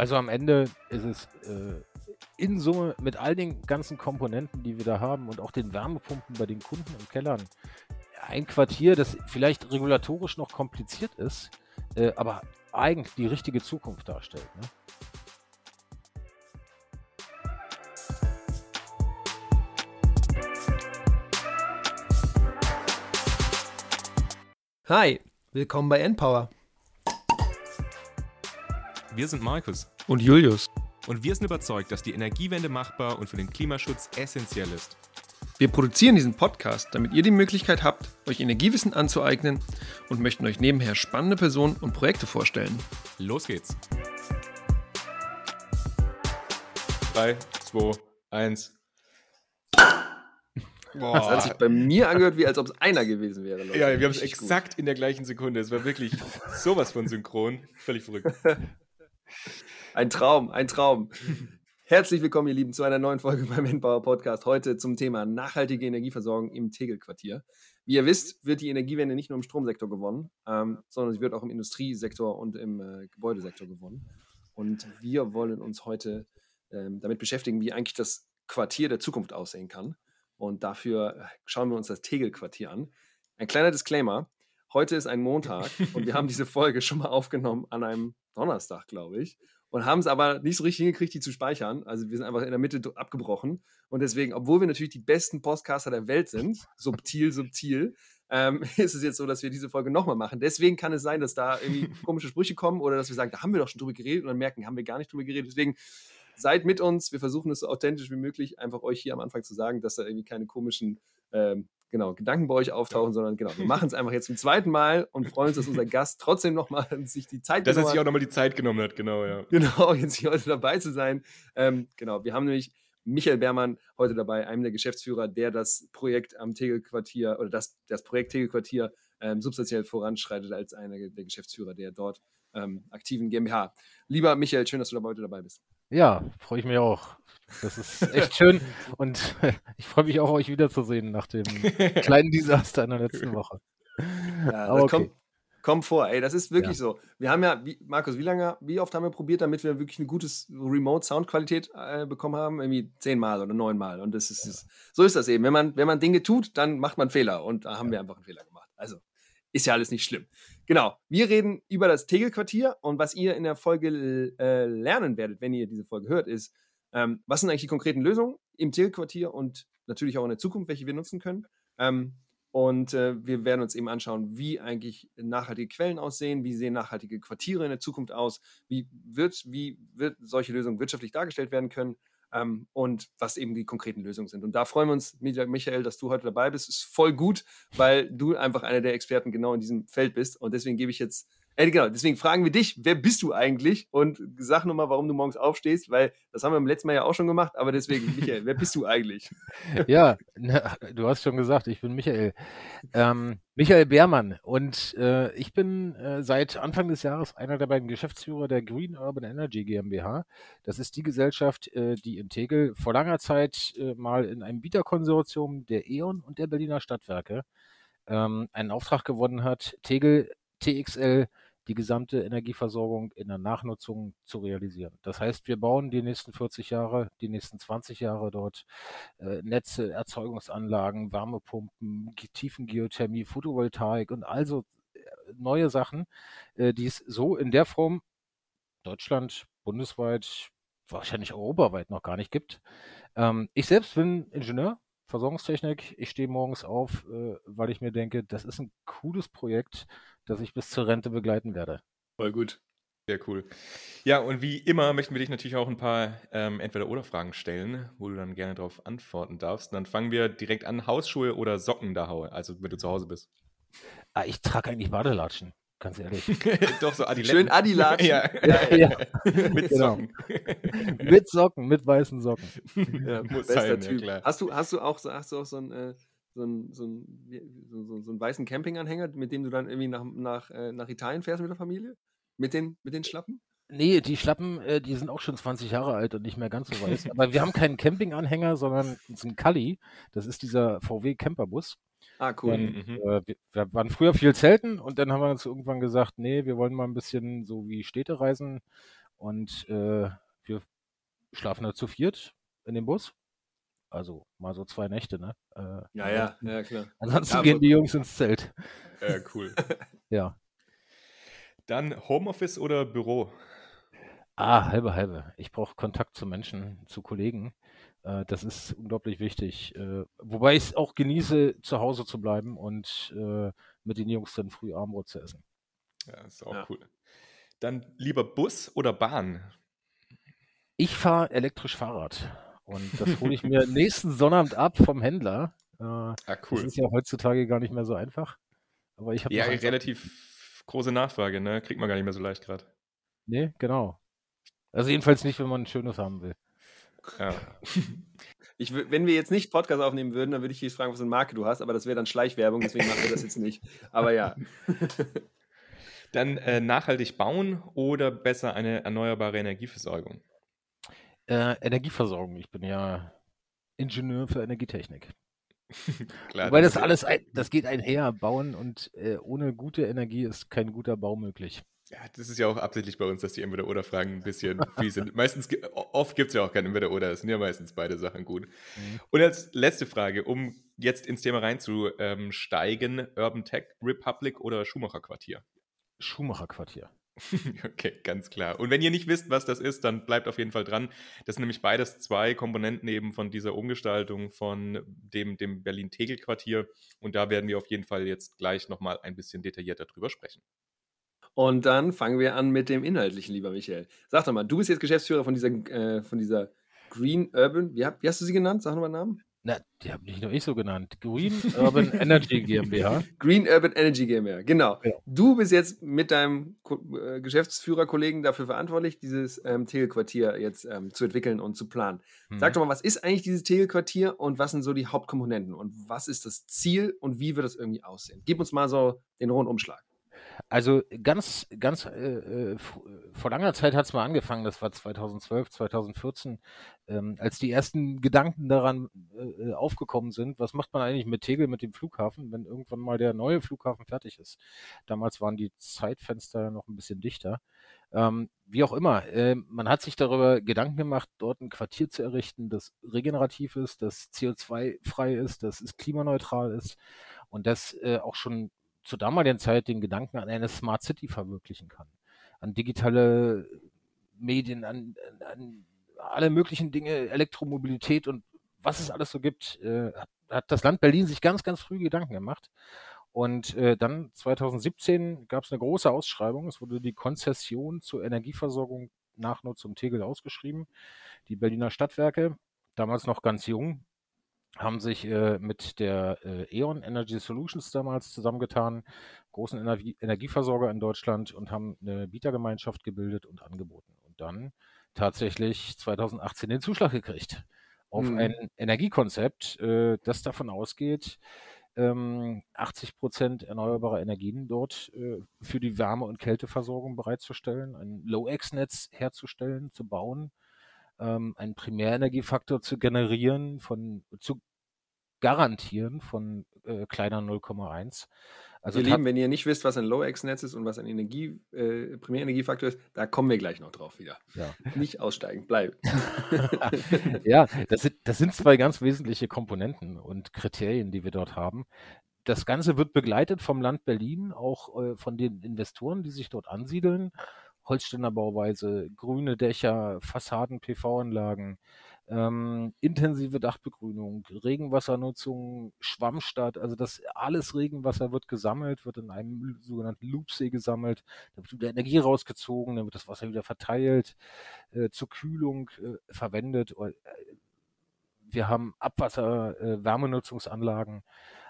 Also am Ende ist es äh, in Summe mit all den ganzen Komponenten, die wir da haben und auch den Wärmepumpen bei den Kunden im Kellern, ein Quartier, das vielleicht regulatorisch noch kompliziert ist, äh, aber eigentlich die richtige Zukunft darstellt. Ne? Hi, willkommen bei Endpower. Wir sind Markus und Julius. Und wir sind überzeugt, dass die Energiewende machbar und für den Klimaschutz essentiell ist. Wir produzieren diesen Podcast, damit ihr die Möglichkeit habt, euch Energiewissen anzueignen und möchten euch nebenher spannende Personen und Projekte vorstellen. Los geht's. 3, 2, 1. Boah. Das hat sich bei mir angehört, wie als ob es einer gewesen wäre. Leute. Ja, wir haben es exakt gut. in der gleichen Sekunde. Es war wirklich sowas von synchron. Völlig verrückt. Ein Traum, ein Traum. Herzlich willkommen, ihr Lieben, zu einer neuen Folge beim Endbauer Podcast. Heute zum Thema nachhaltige Energieversorgung im Tegelquartier. Wie ihr wisst, wird die Energiewende nicht nur im Stromsektor gewonnen, ähm, sondern sie wird auch im Industriesektor und im äh, Gebäudesektor gewonnen. Und wir wollen uns heute ähm, damit beschäftigen, wie eigentlich das Quartier der Zukunft aussehen kann. Und dafür äh, schauen wir uns das Tegelquartier an. Ein kleiner Disclaimer. Heute ist ein Montag und wir haben diese Folge schon mal aufgenommen an einem Donnerstag, glaube ich. Und haben es aber nicht so richtig hingekriegt, die zu speichern. Also wir sind einfach in der Mitte abgebrochen. Und deswegen, obwohl wir natürlich die besten Podcaster der Welt sind, subtil, subtil, ähm, ist es jetzt so, dass wir diese Folge nochmal machen. Deswegen kann es sein, dass da irgendwie komische Sprüche kommen oder dass wir sagen, da haben wir doch schon drüber geredet und dann merken, haben wir gar nicht drüber geredet. Deswegen seid mit uns. Wir versuchen es so authentisch wie möglich, einfach euch hier am Anfang zu sagen, dass da irgendwie keine komischen ähm, genau, Gedanken bei euch auftauchen, sondern genau, wir machen es einfach jetzt zum zweiten Mal und freuen uns, dass unser Gast trotzdem nochmal sich die Zeit dass genommen hat. Dass er sich auch nochmal die Zeit genommen hat, genau, ja. Genau, jetzt hier heute dabei zu sein. Ähm, genau, wir haben nämlich Michael Beermann heute dabei, einem der Geschäftsführer, der das Projekt am Tegelquartier oder das, das Projekt Tegelquartier ähm, substanziell voranschreitet als einer der Geschäftsführer der dort ähm, aktiven GmbH. Lieber Michael, schön, dass du heute dabei bist. Ja, freue ich mich auch. Das ist echt schön und ich freue mich auch, euch wiederzusehen nach dem kleinen Desaster in der letzten Woche. Ja, okay. komm, komm, vor, ey, das ist wirklich ja. so. Wir haben ja, wie, Markus, wie lange, wie oft haben wir probiert, damit wir wirklich eine gute Remote-Soundqualität äh, bekommen haben? Irgendwie zehnmal oder neunmal. Und das ist, ja. so ist das eben. Wenn man, wenn man Dinge tut, dann macht man Fehler. Und da haben wir einfach einen Fehler gemacht. Also, ist ja alles nicht schlimm. Genau, wir reden über das Tegelquartier und was ihr in der Folge äh, lernen werdet, wenn ihr diese Folge hört, ist, ähm, was sind eigentlich die konkreten Lösungen im Tegelquartier und natürlich auch in der Zukunft, welche wir nutzen können. Ähm, und äh, wir werden uns eben anschauen, wie eigentlich nachhaltige Quellen aussehen, wie sehen nachhaltige Quartiere in der Zukunft aus, wie wird, wie wird solche Lösungen wirtschaftlich dargestellt werden können ähm, und was eben die konkreten Lösungen sind. Und da freuen wir uns, Michael, dass du heute dabei bist. Ist voll gut, weil du einfach einer der Experten genau in diesem Feld bist. Und deswegen gebe ich jetzt äh, genau, deswegen fragen wir dich, wer bist du eigentlich? Und sag nochmal, warum du morgens aufstehst, weil das haben wir im letzten Mal ja auch schon gemacht, aber deswegen, Michael, wer bist du eigentlich? Ja, na, du hast schon gesagt, ich bin Michael. Ähm, Michael Beermann und äh, ich bin äh, seit Anfang des Jahres einer der beiden Geschäftsführer der Green Urban Energy GmbH. Das ist die Gesellschaft, äh, die in Tegel vor langer Zeit äh, mal in einem Bieterkonsortium der E.ON und der Berliner Stadtwerke ähm, einen Auftrag gewonnen hat, Tegel TXL die gesamte Energieversorgung in der Nachnutzung zu realisieren. Das heißt, wir bauen die nächsten 40 Jahre, die nächsten 20 Jahre dort äh, Netze, Erzeugungsanlagen, Wärmepumpen, Tiefengeothermie, Photovoltaik und also äh, neue Sachen, äh, die es so in der Form Deutschland, bundesweit, wahrscheinlich europaweit noch gar nicht gibt. Ähm, ich selbst bin Ingenieur, Versorgungstechnik. Ich stehe morgens auf, äh, weil ich mir denke, das ist ein cooles Projekt, das ich bis zur Rente begleiten werde. Voll gut. Sehr cool. Ja, und wie immer möchten wir dich natürlich auch ein paar ähm, Entweder-Oder-Fragen stellen, wo du dann gerne darauf antworten darfst. Und dann fangen wir direkt an: Hausschuhe oder Socken da haue, also wenn du zu Hause bist. Ah, ich trage eigentlich Badelatschen, ganz ehrlich. Doch, so Adiletten. Schön Adilatschen. ja. ja, ja. mit genau. Socken. mit Socken, mit weißen Socken. Ja, Muss sein, typ. Ja, hast, du, hast, du auch, hast du auch so ein. Äh, so einen, so, einen, so, so, so einen weißen Campinganhänger, mit dem du dann irgendwie nach, nach, äh, nach Italien fährst mit der Familie? Mit den, mit den Schlappen? Nee, die Schlappen, äh, die sind auch schon 20 Jahre alt und nicht mehr ganz so weiß. Aber wir haben keinen Campinganhänger, sondern so einen Kali. Das ist dieser VW Camperbus. Ah, cool. Und, mhm. äh, wir, wir, waren früher viel zelten und dann haben wir uns irgendwann gesagt, nee, wir wollen mal ein bisschen so wie Städtereisen Und äh, wir schlafen da zu viert in dem Bus. Also mal so zwei Nächte, ne? Äh, Ja, ja, ja, klar. Ansonsten Ja, gehen die Jungs ins Zelt. Äh, cool. Ja. Dann Homeoffice oder Büro? Ah, halbe, halbe. Ich brauche Kontakt zu Menschen, zu Kollegen. Äh, das ist unglaublich wichtig. Äh, wobei ich es auch genieße, zu Hause zu bleiben und äh, mit den Jungs dann früh Abendbrot zu essen. Ja, ist auch Ja. cool. Dann lieber Bus oder Bahn? Ich fahre elektrisch Fahrrad und das hole ich mir nächsten Sonnabend ab vom Händler. Äh, Ah, Das cool. ist ja heutzutage gar nicht mehr so einfach. Aber ich habe Ja, relativ große Nachfrage, ne? Kriegt man gar nicht mehr so leicht gerade. Nee, genau. Also jedenfalls nicht, wenn man ein schönes haben will. Ja. Ich, wenn wir jetzt nicht Podcast aufnehmen würden, dann würde ich dich fragen, was für eine Marke du hast, aber das wäre dann Schleichwerbung, deswegen machen wir das jetzt nicht. Aber ja. Dann äh, nachhaltig bauen oder besser eine erneuerbare Energieversorgung? Äh, Energieversorgung. Ich bin ja Ingenieur für Energietechnik. Klar, Wobei das alles, ein, das geht einher. Bauen und äh, ohne gute Energie ist kein guter Bau möglich. Ja, das ist ja auch absichtlich bei uns, dass die Entweder-Oder-Fragen ein bisschen fies sind. Meistens, oft gibt es ja auch kein Entweder-Oder, es sind ja meistens beide Sachen gut. Mhm. Und als letzte Frage, um jetzt ins Thema reinzusteigen, Urban Tech Republic oder Schumacher Quartier? Schumacher-Quartier. Okay, ganz klar. Und wenn ihr nicht wisst, was das ist, dann bleibt auf jeden Fall dran. Das sind nämlich beides zwei Komponenten eben von dieser Umgestaltung von dem, dem Berlin-Tegel-Quartier. Und da werden wir auf jeden Fall jetzt gleich nochmal ein bisschen detaillierter drüber sprechen. Und dann fangen wir an mit dem Inhaltlichen, lieber Michael. Sag doch mal, du bist jetzt Geschäftsführer von dieser, äh, von dieser Green Urban, wie, hab, wie hast du sie genannt? Sag nochmal einen Namen. Na, die habe nicht nur ich so genannt. Green Urban Energy GmbH. Green Urban Energy GmbH, genau. Ja. Du bist jetzt mit deinem äh, Geschäftsführerkollegen dafür verantwortlich, dieses ähm, Tegelquartier jetzt ähm, zu entwickeln und zu planen. Sag Mhm. doch mal, was ist eigentlich dieses Tegelquartier und was sind so die Hauptkomponenten und was ist das Ziel und wie wird das irgendwie aussehen? Gib uns mal so den Rundumschlag. Also ganz, ganz äh, äh, vor langer Zeit hat es mal angefangen, das war 2012, 2014, ähm, als die ersten Gedanken daran äh, äh, aufgekommen sind, was macht man eigentlich mit Tegel, mit dem Flughafen, wenn irgendwann mal der neue Flughafen fertig ist. Damals waren die Zeitfenster noch ein bisschen dichter. Ähm, wie auch immer, äh, man hat sich darüber Gedanken gemacht, dort ein Quartier zu errichten, das regenerativ ist, das CO2-frei ist, das ist klimaneutral ist und das äh, auch schon zur damaligen Zeit den Gedanken an eine Smart City verwirklichen kann. An digitale Medien, an, an alle möglichen Dinge, Elektromobilität und was es alles so gibt, äh, hat, das Land Berlin sich ganz, ganz früh Gedanken gemacht. Und äh, dann 2017 gab es eine große Ausschreibung. Es wurde die Konzession zur Energieversorgung Nachnutzung Tegel ausgeschrieben. Die Berliner Stadtwerke, damals noch ganz jung, haben sich äh, mit der äh, E.ON Energy Solutions damals zusammengetan, großen Energie Energieversorger in Deutschland und haben eine Bietergemeinschaft gebildet und angeboten. Und dann tatsächlich 2018 den Zuschlag gekriegt auf Mhm. ein Energiekonzept, äh, das davon ausgeht, ähm, 80 Prozent erneuerbare Energien dort äh, für die Wärme- und Kälteversorgung bereitzustellen, ein Low-X-Netz herzustellen, zu bauen, ähm, einen Primärenergiefaktor zu generieren, von zu garantieren von äh, kleiner 0,1. Also Ihr Lieben, wenn ihr nicht wisst, was ein Low-X-Netz ist und was ein Energie, äh, Primärenergiefaktor ist, da kommen wir gleich noch drauf wieder. ja. Nicht aussteigen, bleib. ja, das sind, das sind zwei ganz wesentliche Komponenten und Kriterien, die wir dort haben. Das Ganze wird begleitet vom Land Berlin, auch äh, von den Investoren, die sich dort ansiedeln. Holsteiner Bauweise, grüne Dächer, Fassaden, PV-Anlagen, ähm, intensive Dachbegrünung, Regenwassernutzung, Schwammstadt, also das alles Regenwasser wird gesammelt, wird in einem sogenannten Loopsee gesammelt, da wird wieder Energie rausgezogen, dann wird das Wasser wieder verteilt, äh, zur Kühlung äh, verwendet. Oder, äh, wir haben Abwasser, äh, Wärmenutzungsanlagen.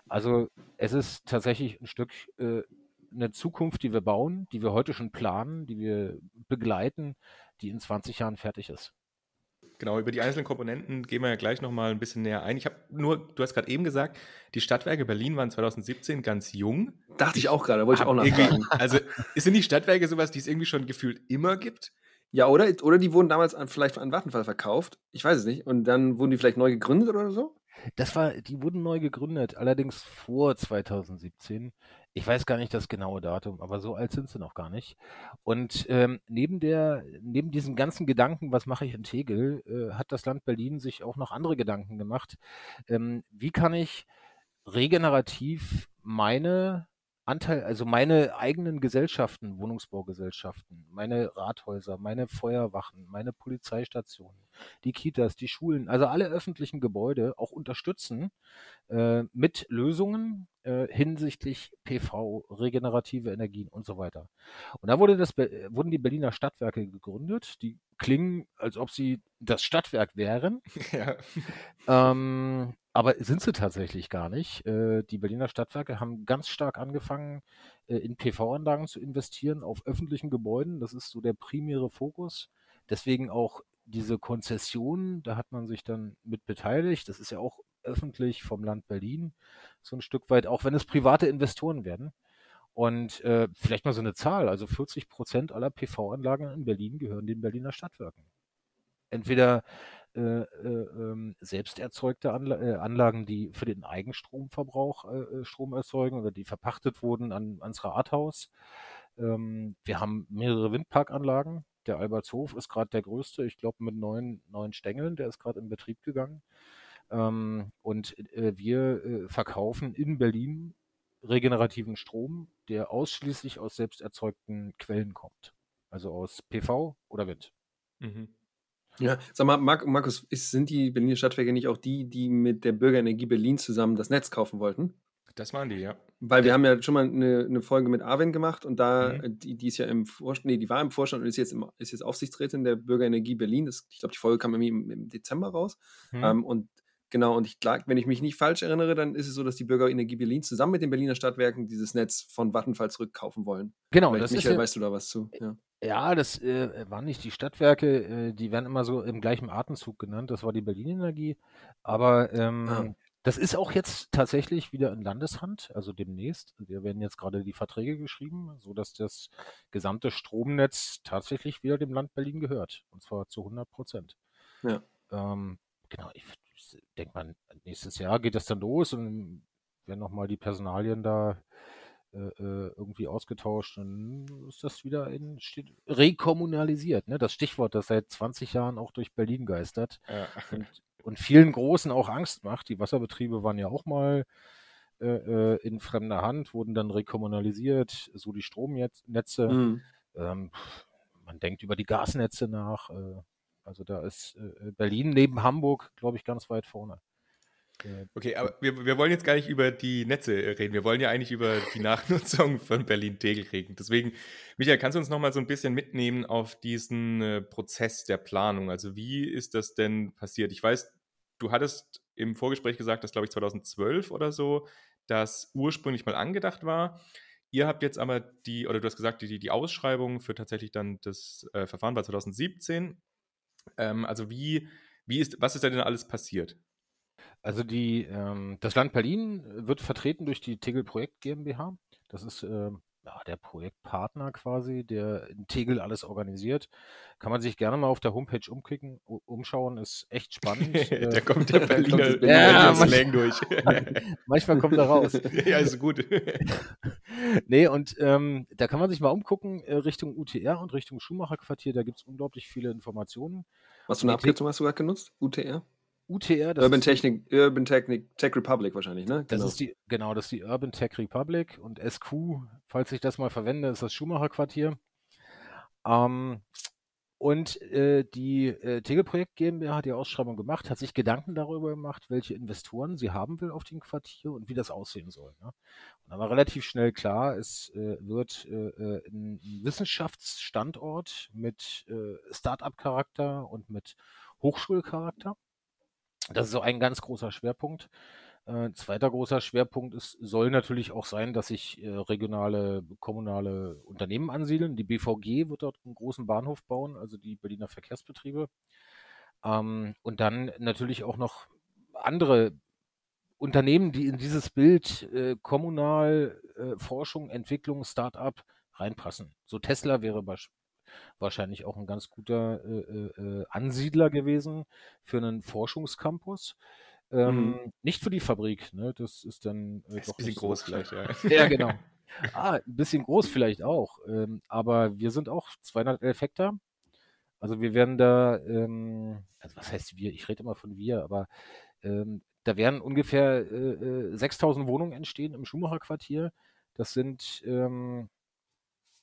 Also es ist tatsächlich ein Stück äh, eine Zukunft, die wir bauen, die wir heute schon planen, die wir begleiten, die in 20 Jahren fertig ist. Genau, über die einzelnen Komponenten gehen wir ja gleich nochmal ein bisschen näher ein. Ich habe nur, du hast gerade eben gesagt, die Stadtwerke Berlin waren 2017 ganz jung. Dachte ich auch gerade, wollte ich auch nachfragen. Also sind die Stadtwerke sowas, die es irgendwie schon gefühlt immer gibt? Ja, oder? Oder die wurden damals an, vielleicht an Vattenfall verkauft. Ich weiß es nicht. Und dann wurden die vielleicht neu gegründet oder so? Das war, die wurden neu gegründet, allerdings vor 2017. Ich weiß gar nicht das genaue Datum, aber so alt sind sie noch gar nicht. Und ähm, neben der, neben diesem ganzen Gedanken, was mache ich in Tegel, äh, hat das Land Berlin sich auch noch andere Gedanken gemacht. Ähm, wie kann ich regenerativ meine Anteil, also meine eigenen Gesellschaften, Wohnungsbaugesellschaften, meine Rathäuser, meine Feuerwachen, meine Polizeistationen, die Kitas, die Schulen, also alle öffentlichen Gebäude auch unterstützen äh, mit Lösungen äh, hinsichtlich PV, regenerative Energien und so weiter. Und da wurde das, wurden die Berliner Stadtwerke gegründet. Die klingen, als ob sie das Stadtwerk wären. Ja. Ähm, aber sind sie tatsächlich gar nicht. Äh, die Berliner Stadtwerke haben ganz stark angefangen, äh, in PV-Anlagen zu investieren auf öffentlichen Gebäuden. Das ist so der primäre Fokus. Deswegen auch diese Konzession, da hat man sich dann mit beteiligt. Das ist ja auch öffentlich vom Land Berlin, so ein Stück weit, auch wenn es private Investoren werden. Und äh, vielleicht mal so eine Zahl, also 40 Prozent aller PV-Anlagen in Berlin gehören den Berliner Stadtwerken. Entweder äh, äh, ähm, selbst erzeugte Anla äh, Anlagen, die für den Eigenstromverbrauch äh, äh, Strom erzeugen oder die verpachtet wurden an, ans Rathaus. Ähm, wir haben mehrere Windparkanlagen. Der Albertshof ist gerade der größte, ich glaube mit neun, neun Stängeln, der ist gerade in Betrieb gegangen. Ähm, und äh, wir verkaufen in Berlin regenerativen Strom, der ausschließlich aus selbst erzeugten Quellen kommt. Also aus PV oder Wind. Mhm. Ja, sag mal, Markus, ist, sind die Berliner Stadtwerke nicht auch die, die mit der Bürgerenergie Berlin zusammen das Netz kaufen wollten? Das waren die, ja. Weil wir haben ja schon mal eine, eine Folge mit Arwen gemacht und da, mhm. die, die ist ja im Vorstand, nee, die war im Vorstand und ist jetzt, im, ist jetzt Aufsichtsrätin der Bürgerenergie Berlin. Das, ich glaube, die Folge kam irgendwie im, im Dezember raus. Mhm. Ähm, und Genau, und ich wenn ich mich nicht falsch erinnere, dann ist es so, dass die Bürgerenergie Berlin zusammen mit den Berliner Stadtwerken dieses Netz von Vattenfall zurückkaufen wollen. Genau, das Michael, ist ja, weißt du da was zu? Ja, ja das äh, waren nicht die Stadtwerke, äh, die werden immer so im gleichen Atemzug genannt. Das war die Berlin Energie. Aber ähm, ah. das ist auch jetzt tatsächlich wieder in Landeshand, also demnächst. Wir werden jetzt gerade die Verträge geschrieben, sodass das gesamte Stromnetz tatsächlich wieder dem Land Berlin gehört. Und zwar zu 100 Prozent. Ja. Ähm, genau, ich denke mal, nächstes Jahr geht das dann los und werden nochmal die Personalien da irgendwie ausgetauscht, dann ist das wieder in, steht, rekommunalisiert. Ne? Das Stichwort, das seit 20 Jahren auch durch Berlin geistert ja. und, und, vielen Großen auch Angst macht. Die Wasserbetriebe waren ja auch mal äh, äh in fremder Hand, wurden dann rekommunalisiert, so die Stromnetze. Mhm. Ähm, man denkt über die Gasnetze nach. Äh, also da ist äh, äh, Berlin neben Hamburg, glaube ich, ganz weit vorne. Okay, aber wir, wir wollen jetzt gar nicht über die Netze reden. Wir wollen ja eigentlich über die Nachnutzung von Berlin-Tegel reden. Deswegen, Michael, kannst du uns noch mal so ein bisschen mitnehmen auf diesen äh, Prozess der Planung? Also wie ist das denn passiert? Ich weiß, du hattest im Vorgespräch gesagt, dass, glaube ich, 2012 oder so das ursprünglich mal angedacht war. Ihr habt jetzt aber die, oder du hast gesagt, die, die Ausschreibung für tatsächlich dann das äh, Verfahren war 2017. Ähm, also wie, wie ist, was ist denn alles passiert? Also die, ähm, das Land Berlin wird vertreten durch die Tegel Projekt GmbH. Das ist äh, ja, der Projektpartner quasi, der in Tegel alles organisiert. Kann man sich gerne mal auf der Homepage umklicken, umschauen, ist echt spannend. da äh, kommt der Berliner, kommt ja, Slang durch. manchmal kommt er raus. ja, ist gut. nee, und ähm, da kann man sich mal umgucken, äh, Richtung UTR und Richtung Schumacher-Quartier, da gibt es unglaublich viele Informationen. Was für eine Abkürzung hast du gerade genutzt? UTR? UTR, das Urban, Technik, Urban Technik, Tech Republic wahrscheinlich, ne? Genau. Das ist die, genau, das ist die Urban Tech Republic und SQ, falls ich das mal verwende, ist das Schumacher-Quartier. Ähm, und äh, die äh, Tegel-Projekt GmbH hat die Ausschreibung gemacht, hat sich Gedanken darüber gemacht, welche Investoren sie haben will auf dem Quartier und wie das aussehen soll. Ne? Und da war relativ schnell klar, es äh, wird äh, äh, ein Wissenschaftsstandort mit äh, Start-up-Charakter und mit Hochschulcharakter. Das ist so ein ganz großer Schwerpunkt. Äh, zweiter großer Schwerpunkt ist, soll natürlich auch sein, dass sich äh, regionale, kommunale Unternehmen ansiedeln. Die BVG wird dort einen großen Bahnhof bauen, also die Berliner Verkehrsbetriebe. Ähm, und dann natürlich auch noch andere Unternehmen, die in dieses Bild äh, kommunal, äh, Forschung, Entwicklung, Start-up reinpassen. So Tesla wäre wahrscheinlich auch ein ganz guter äh, äh, äh, Ansiedler gewesen für einen Forschungscampus. Ähm, mhm. Nicht für die Fabrik, ne? Das ist dann äh, das doch ein bisschen groß vielleicht, ja. ja, genau. ah, ein bisschen groß vielleicht auch. Ähm, aber wir sind auch 211 Hektar. Also wir werden da, ähm, also was heißt wir? Ich rede immer von wir, aber ähm, da werden ungefähr äh, 6000 äh, Wohnungen entstehen im Schumacher-Quartier. Das sind, ähm,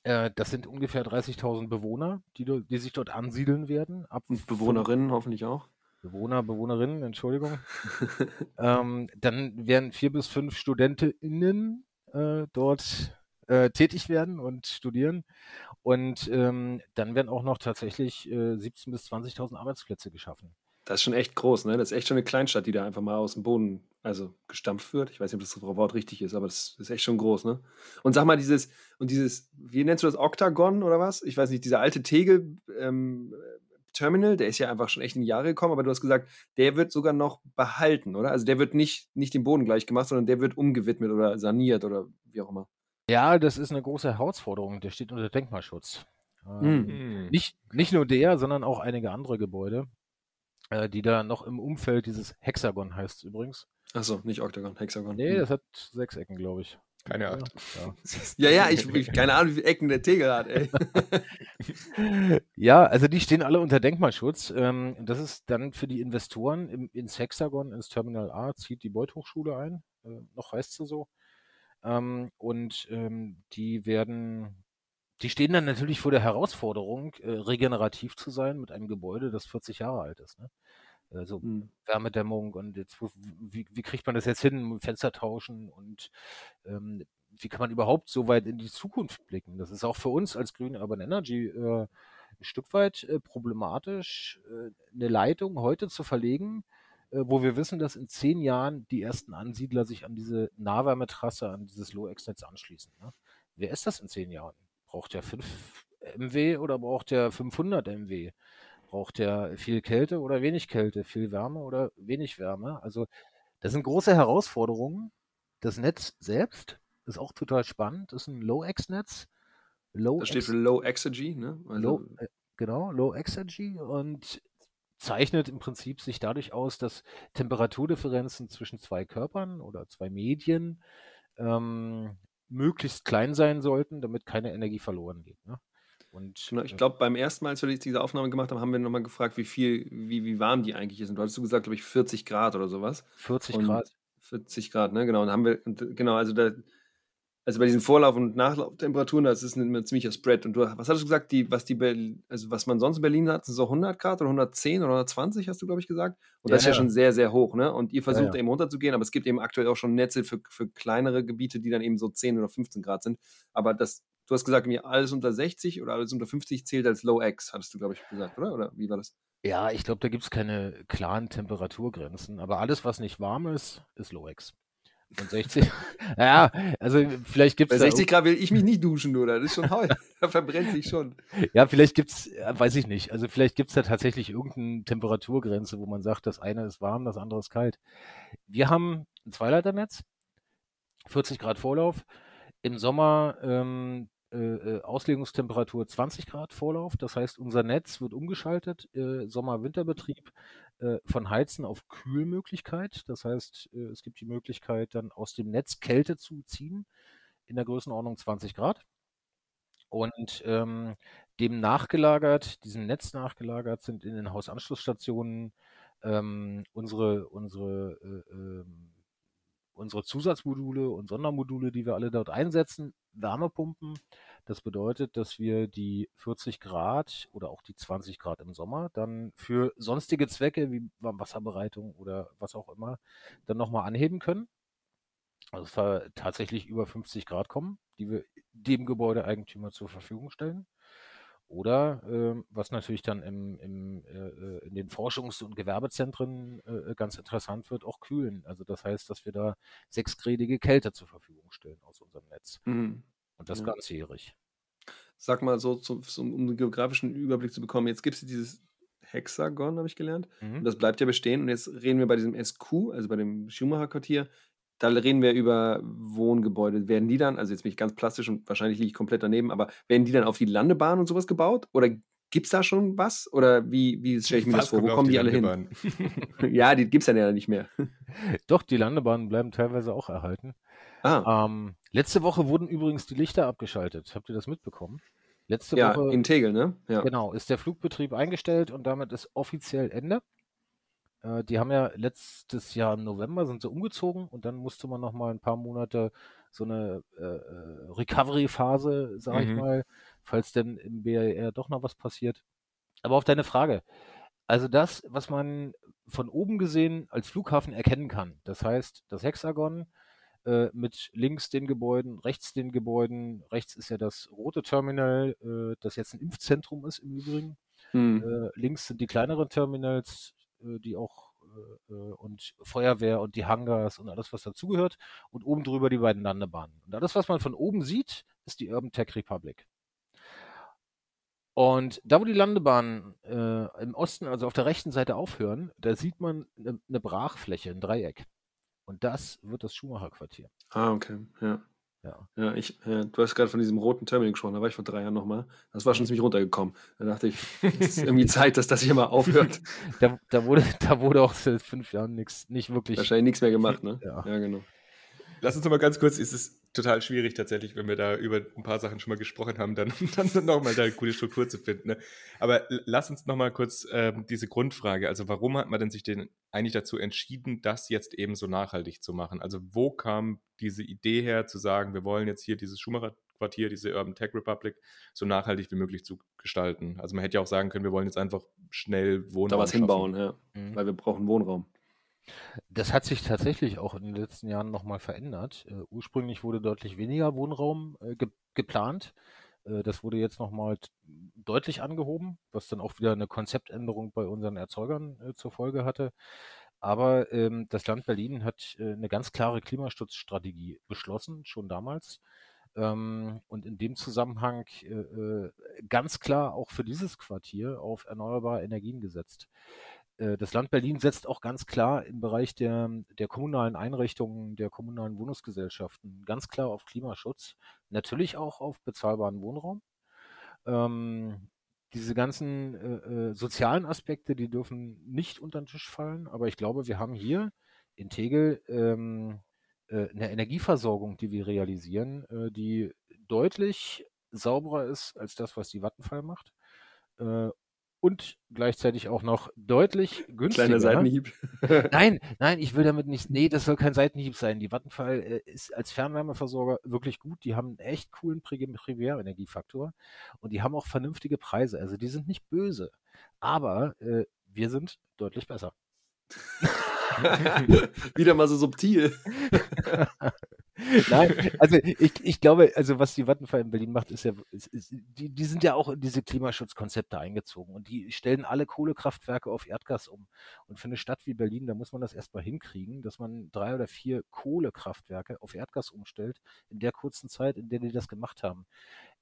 äh, das sind ungefähr 30.000 Bewohner, die, die, sich dort ansiedeln werden. Ab Und Bewohnerinnen hoffentlich auch. Bewohner, Bewohnerinnen, Entschuldigung. ähm, dann werden vier bis fünf StudentInnen äh, dort äh, tätig werden und studieren. Und ähm, dann werden auch noch tatsächlich äh, 17.000 bis 20.000 Arbeitsplätze geschaffen. Das ist schon echt groß, ne? Das ist echt schon eine Kleinstadt, die da einfach mal aus dem Boden, also gestampft wird. Ich weiß nicht, ob das Wort richtig ist, aber das ist echt schon groß, ne? Und sag mal, dieses, und dieses, wie nennst du das, Oktagon oder was? Ich weiß nicht, dieser alte Tegel, ähm, Terminal, der ist ja einfach schon echt in die Jahre gekommen, aber du hast gesagt, der wird sogar noch behalten, oder? Also der wird nicht, nicht dem Boden gleich gemacht, sondern der wird umgewidmet oder saniert oder wie auch immer. Ja, das ist eine große Herausforderung. Der steht unter Denkmalschutz. Ähm, hm. nicht, nicht nur der, sondern auch einige andere Gebäude, äh, die da noch im Umfeld dieses Hexagon heißt übrigens. Achso, nicht Oktagon, Hexagon. Nee, hm. das hat sechs Ecken, glaube ich. Keine Ahnung. Ja, ja, ja ich, ich, keine Ahnung, wie viele Ecken der Tegel hat, ey. ja, also die stehen alle unter Denkmalschutz. Ähm, das ist dann für die Investoren im, ins Hexagon, ins Terminal A, zieht die Beuth Hochschule ein. Äh, noch heißt sie so. Ähm, und ähm, die werden, die stehen dann natürlich vor der Herausforderung, äh, regenerativ zu sein mit einem Gebäude, das 40 Jahre alt ist. Ne? Also mhm. Wärmedämmung und jetzt, wie, wie kriegt man das jetzt hin, Fenster tauschen und ähm, wie kann man überhaupt so weit in die Zukunft blicken? Das ist auch für uns als Green Urban Energy äh, ein Stück weit äh, problematisch, äh, eine Leitung heute zu verlegen, äh, wo wir wissen, dass in zehn Jahren die ersten Ansiedler sich an diese Nahwärmetrasse, an dieses Low-X-Netz anschließen. Ne? Wer ist das in zehn Jahren? Braucht der 5 MW oder braucht der 500 MW? Braucht der viel Kälte oder wenig Kälte? Viel Wärme oder wenig Wärme? Also das sind große Herausforderungen. Das Netz selbst ist auch total spannend. Das ist ein Low-X-Netz. Low das steht für Low Exergy, ne? Also Low, äh, genau, Low Exergy und zeichnet im Prinzip sich dadurch aus, dass Temperaturdifferenzen zwischen zwei Körpern oder zwei Medien ähm, möglichst klein sein sollten, damit keine Energie verloren geht. Ne? Und, genau, ich äh glaube, beim ersten Mal, als wir diese Aufnahme gemacht haben, haben wir nochmal gefragt, wie viel, wie, wie warm die eigentlich ist. Und du hattest du gesagt, glaube ich, 40 Grad oder sowas. 40 und Grad. 40 Grad, ne? Genau. Und haben wir, genau, also da, also bei diesen Vorlauf- und Nachlauftemperaturen, das ist ein, ein ziemlicher Spread. Und du, was hattest du gesagt, die, was die, also was man sonst in Berlin hat, sind so 100 Grad oder 110 oder 120, hast du, glaube ich, gesagt. Und ja, das ist ja, ja, schon sehr, sehr hoch, ne? Und ihr versucht ja, eben runterzugehen, aber es gibt eben aktuell auch schon Netze für, für kleinere Gebiete, die dann eben so 10 oder 15 Grad sind. Aber das, du hast gesagt, mir alles unter 60 oder alles unter 50 zählt als Low X, hattest du, glaube ich, gesagt, oder? Oder wie war das? Ja, ich glaube, da gibt es keine klaren Temperaturgrenzen, aber alles, was nicht warm ist, ist Low X. Und 60, ja, also vielleicht gibt es. Bei 60 Grad will ich mich nicht duschen, oder? Das ist schon heiß. da verbrennt sich schon. Ja, vielleicht gibt es, weiß ich nicht. Also vielleicht gibt es da tatsächlich irgendeine Temperaturgrenze, wo man sagt, das eine ist warm, das andere ist kalt. Wir haben ein Zweileiternetz, 40 Grad Vorlauf. Im Sommer ähm, äh, äh, Auslegungstemperatur 20 Grad Vorlauf. Das heißt, unser Netz wird umgeschaltet, äh, Sommer-Winterbetrieb äh, von Heizen auf Kühlmöglichkeit. Das heißt, äh, es gibt die Möglichkeit, dann aus dem Netz Kälte zu ziehen in der Größenordnung 20 Grad. Und ähm, dem nachgelagert, diesem Netz nachgelagert sind in den Hausanschlussstationen ähm, unsere, unsere, äh, ähm, unsere Zusatzmodule und Sondermodule, die wir alle dort einsetzen, Wärmepumpen. Das bedeutet, dass wir die 40 Grad oder auch die 20 Grad im Sommer dann für sonstige Zwecke wie Wasserbereitung oder was auch immer dann nochmal anheben können. Also tatsächlich über 50 Grad kommen, die wir dem Gebäudeeigentümer zur Verfügung stellen. Oder äh, was natürlich dann im, im, äh, in den Forschungs- und Gewerbezentren äh, ganz interessant wird, auch kühlen. Also das heißt, dass wir da sechsgradige Kälte zur Verfügung stellen aus unserem Netz. Mhm. Und das ja. ganzjährig. Sag mal so, zum, zum, um einen geografischen Überblick zu bekommen, jetzt gibt es dieses Hexagon, habe ich gelernt. Mhm. Und das bleibt ja bestehen. Und jetzt reden wir bei diesem SQ, also bei dem Schumacher-Quartier, da reden wir über Wohngebäude. Werden die dann, also jetzt bin ich ganz plastisch und wahrscheinlich liege ich komplett daneben, aber werden die dann auf die Landebahn und sowas gebaut? Oder Gibt es da schon was? Oder wie, wie stelle ich mir das vor? Wo kommen die, die alle hin? ja, die gibt es dann ja nicht mehr. Doch, die Landebahnen bleiben teilweise auch erhalten. Ah. Ähm, letzte Woche wurden übrigens die Lichter abgeschaltet. Habt ihr das mitbekommen? Letzte ja, Woche. in Tegel, ne? Ja. Genau, ist der Flugbetrieb eingestellt und damit ist offiziell Ende. Äh, die haben ja letztes Jahr im November sind sie umgezogen und dann musste man noch mal ein paar Monate so eine äh, äh Recovery-Phase, sage mhm. ich mal, falls denn im BAR doch noch was passiert. Aber auf deine Frage. Also das, was man von oben gesehen als Flughafen erkennen kann, das heißt das Hexagon äh, mit links den Gebäuden, rechts den Gebäuden, rechts ist ja das rote Terminal, äh, das jetzt ein Impfzentrum ist im Übrigen. Mhm. Äh, links sind die kleineren Terminals, die auch äh, äh, und Feuerwehr und die Hangars und alles, was dazugehört. Und oben drüber die beiden Landebahnen. Und alles, was man von oben sieht, ist die Urban Tech Republic. Und da, wo die Landebahnen äh, im Osten, also auf der rechten Seite aufhören, da sieht man eine ne Brachfläche, ein Dreieck. Und das wird das Schumacher-Quartier. Ah, okay, ja. Ja. Ja, ich, ja, du hast gerade von diesem roten Terminal gesprochen, da war ich vor drei Jahren nochmal. Das war schon ziemlich runtergekommen. Da dachte ich, es ist irgendwie Zeit, dass das hier mal aufhört. da, da, wurde, da wurde auch seit fünf Jahren nix, nicht wirklich. Wahrscheinlich nichts mehr gemacht, ne? Ja, ja genau. Lass uns noch mal ganz kurz, es ist total schwierig tatsächlich, wenn wir da über ein paar Sachen schon mal gesprochen haben, dann, dann nochmal da eine gute Struktur zu finden. Ne? Aber lass uns noch mal kurz äh, diese Grundfrage, also warum hat man denn sich denn eigentlich dazu entschieden, das jetzt eben so nachhaltig zu machen? Also wo kam diese Idee her, zu sagen, wir wollen jetzt hier dieses Schumacher-Quartier, diese Urban Tech Republic, so nachhaltig wie möglich zu gestalten? Also man hätte ja auch sagen können, wir wollen jetzt einfach schnell Wohnraum Da was schaffen. hinbauen, ja, mhm. weil wir brauchen Wohnraum. Das hat sich tatsächlich auch in den letzten Jahren nochmal verändert. Äh, ursprünglich wurde deutlich weniger Wohnraum äh, ge geplant. Äh, das wurde jetzt nochmal deutlich angehoben, was dann auch wieder eine Konzeptänderung bei unseren Erzeugern äh, zur Folge hatte. Aber ähm, das Land Berlin hat äh, eine ganz klare Klimaschutzstrategie beschlossen, schon damals. Ähm, und in dem Zusammenhang äh, ganz klar auch für dieses Quartier auf erneuerbare Energien gesetzt. Äh, das Land Berlin setzt auch ganz klar im Bereich der, der kommunalen Einrichtungen, der kommunalen Wohnungsgesellschaften ganz klar auf Klimaschutz, natürlich auch auf bezahlbaren Wohnraum. Ähm, diese ganzen äh, äh, sozialen Aspekte, die dürfen nicht unter den Tisch fallen, aber ich glaube, wir haben hier in Tegel ähm, äh, eine Energieversorgung, die wir realisieren, äh, die deutlich sauberer ist als das, was die Vattenfall macht äh, und gleichzeitig auch noch deutlich günstiger. Kleiner Seitenhieb. nein, nein, ich will damit nicht. Nee, das soll kein Seitenhieb sein. Die Vattenfall äh, ist als Fernwärmeversorger wirklich gut. Die haben einen echt coolen Primärenergiefaktor und die haben auch vernünftige Preise. Also die sind nicht böse. Aber äh, wir sind deutlich besser. Wieder mal so subtil. Nein, also ich, ich glaube, also was die Vattenfall in Berlin macht, ist ja, ist, ist, die, die sind ja auch in diese Klimaschutzkonzepte eingezogen und die stellen alle Kohlekraftwerke auf Erdgas um. Und für eine Stadt wie Berlin, da muss man das erstmal hinkriegen, dass man drei oder vier Kohlekraftwerke auf Erdgas umstellt in der kurzen Zeit, in der die das gemacht haben.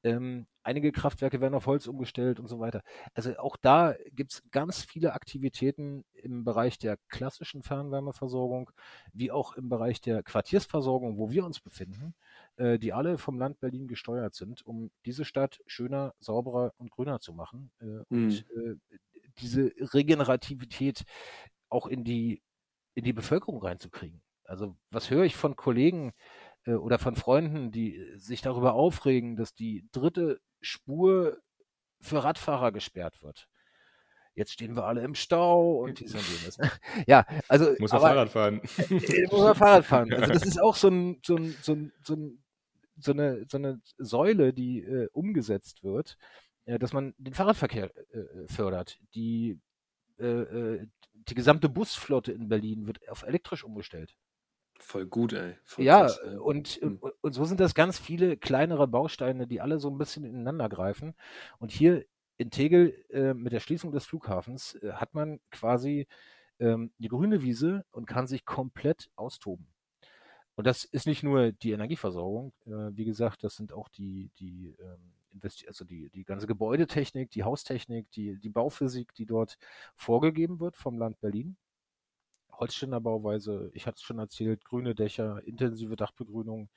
Ähm, einige Kraftwerke werden auf Holz umgestellt und so weiter. Also auch da gibt es ganz viele Aktivitäten im Bereich der klassischen Fernwärmeversorgung, wie auch im Bereich der Quartiersversorgung, wo wir uns befinden, äh, die alle vom Land Berlin gesteuert sind, um diese Stadt schöner, sauberer und grüner zu machen äh, mhm. und äh, diese Regenerativität auch in die, in die Bevölkerung reinzukriegen. Also was höre ich von Kollegen, äh, oder von Freunden, die sich darüber aufregen, dass die dritte Spur für Radfahrer gesperrt wird. Jetzt stehen wir alle im Stau und dies und jenes. Ja, also. Muss man Fahrrad fahren. Äh, muss man Fahrrad fahren. Also, das ist auch so, ein, so, ein, so, ein, so, ein, so, eine, so eine Säule, die äh, umgesetzt wird, äh, dass man den Fahrradverkehr äh, fördert. Die, äh, die gesamte Busflotte in Berlin wird auf elektrisch umgestellt. Voll gut, ey. Voll ja, krass, ey. Und, hm. und, und so sind das ganz viele kleinere Bausteine, die alle so ein bisschen ineinander greifen. Und hier in Tegel äh, mit der Schließung des Flughafens äh, hat man quasi ähm, die grüne Wiese und kann sich komplett austoben. Und das ist nicht nur die Energieversorgung, äh, wie gesagt, das sind auch die, die ähm, also die, die ganze Gebäudetechnik, die Haustechnik, die, die Bauphysik, die dort vorgegeben wird vom Land Berlin. Holzständerbauweise, ich hatte es schon erzählt, grüne Dächer, intensive Dachbegrünung,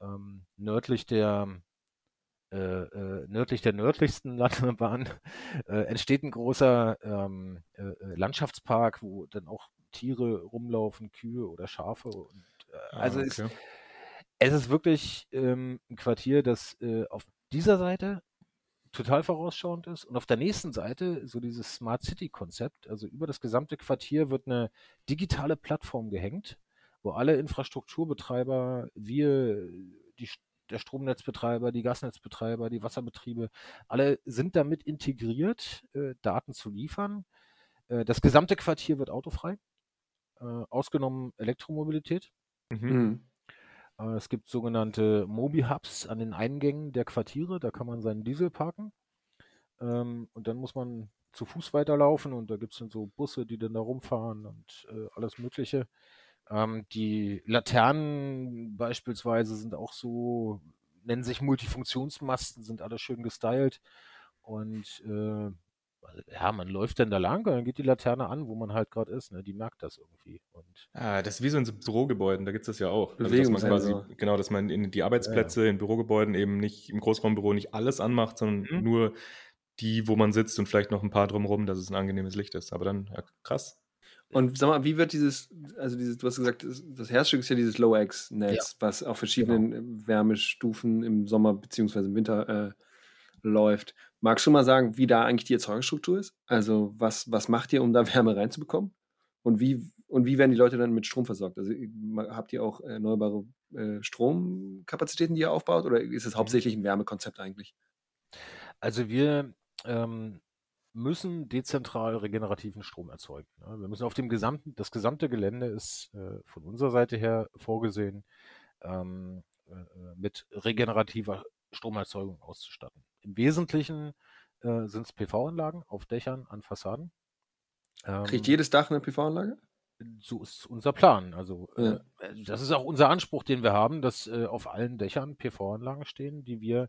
ähm, nördlich der, äh, äh, nördlich der nördlichsten Landebahn äh, entsteht ein großer ähm, äh, äh, Landschaftspark, wo dann auch Tiere rumlaufen, Kühe oder Schafe. Und, also ah, okay. es, es, ist wirklich ähm, ein Quartier, das auf dieser Seite total vorausschauend ist. Und auf der nächsten Seite so dieses Smart City-Konzept. Also über das gesamte Quartier wird eine digitale Plattform gehängt, wo alle Infrastrukturbetreiber, wir, die, der Stromnetzbetreiber, die Gasnetzbetreiber, die Wasserbetriebe, alle sind damit integriert, äh, Daten zu liefern. Äh, das gesamte Quartier wird autofrei, äh, ausgenommen Elektromobilität. Mhm. Äh, es gibt sogenannte Mobi-Hubs an den Eingängen der Quartiere, da kann man seinen Diesel parken. Ähm, und dann muss man zu Fuß weiterlaufen und da gibt es dann so Busse, die dann da rumfahren und äh, alles Mögliche. Ähm, die Laternen beispielsweise sind auch so, nennen sich Multifunktionsmasten, sind alle schön gestylt. Und äh, ja, man läuft dann da lang und dann geht die Laterne an, wo man halt gerade ist. Ne? Die merkt das irgendwie. Und ah, das ist wie so in so Bürogebäuden, da gibt es das ja auch. Also, dass man quasi, genau, dass man in die Arbeitsplätze ja. in Bürogebäuden eben nicht im Großraumbüro nicht alles anmacht, sondern mhm. nur die, wo man sitzt und vielleicht noch ein paar drumherum, dass es ein angenehmes Licht ist. Aber dann, ja, krass. Und sag mal, wie wird dieses, also dieses, du hast gesagt, das Herzstück ist ja dieses Low-X-Netz, ja. was auf verschiedenen genau. Wärmestufen im Sommer bzw. im Winter äh, läuft. Magst du mal sagen, wie da eigentlich die Erzeugungsstruktur ist? Also was, was macht ihr, um da Wärme reinzubekommen? Und wie, und wie werden die Leute dann mit Strom versorgt? Also habt ihr auch erneuerbare äh, Stromkapazitäten, die ihr aufbaut, oder ist es hauptsächlich ein Wärmekonzept eigentlich? Also wir ähm, müssen dezentral regenerativen Strom erzeugen. Ne? Wir müssen auf dem gesamten, das gesamte Gelände ist äh, von unserer Seite her vorgesehen, ähm, äh, äh mit regenerativer Stromerzeugung auszustatten. Im Wesentlichen äh, sind es PV-Anlagen auf Dächern, an Fassaden. Ähm, Kriegt jedes Dach eine PV-Anlage? So ist unser Plan. Also äh, ja. äh, das ist auch unser Anspruch, den wir haben, dass äh, auf allen Dächern PV-Anlagen stehen, die wir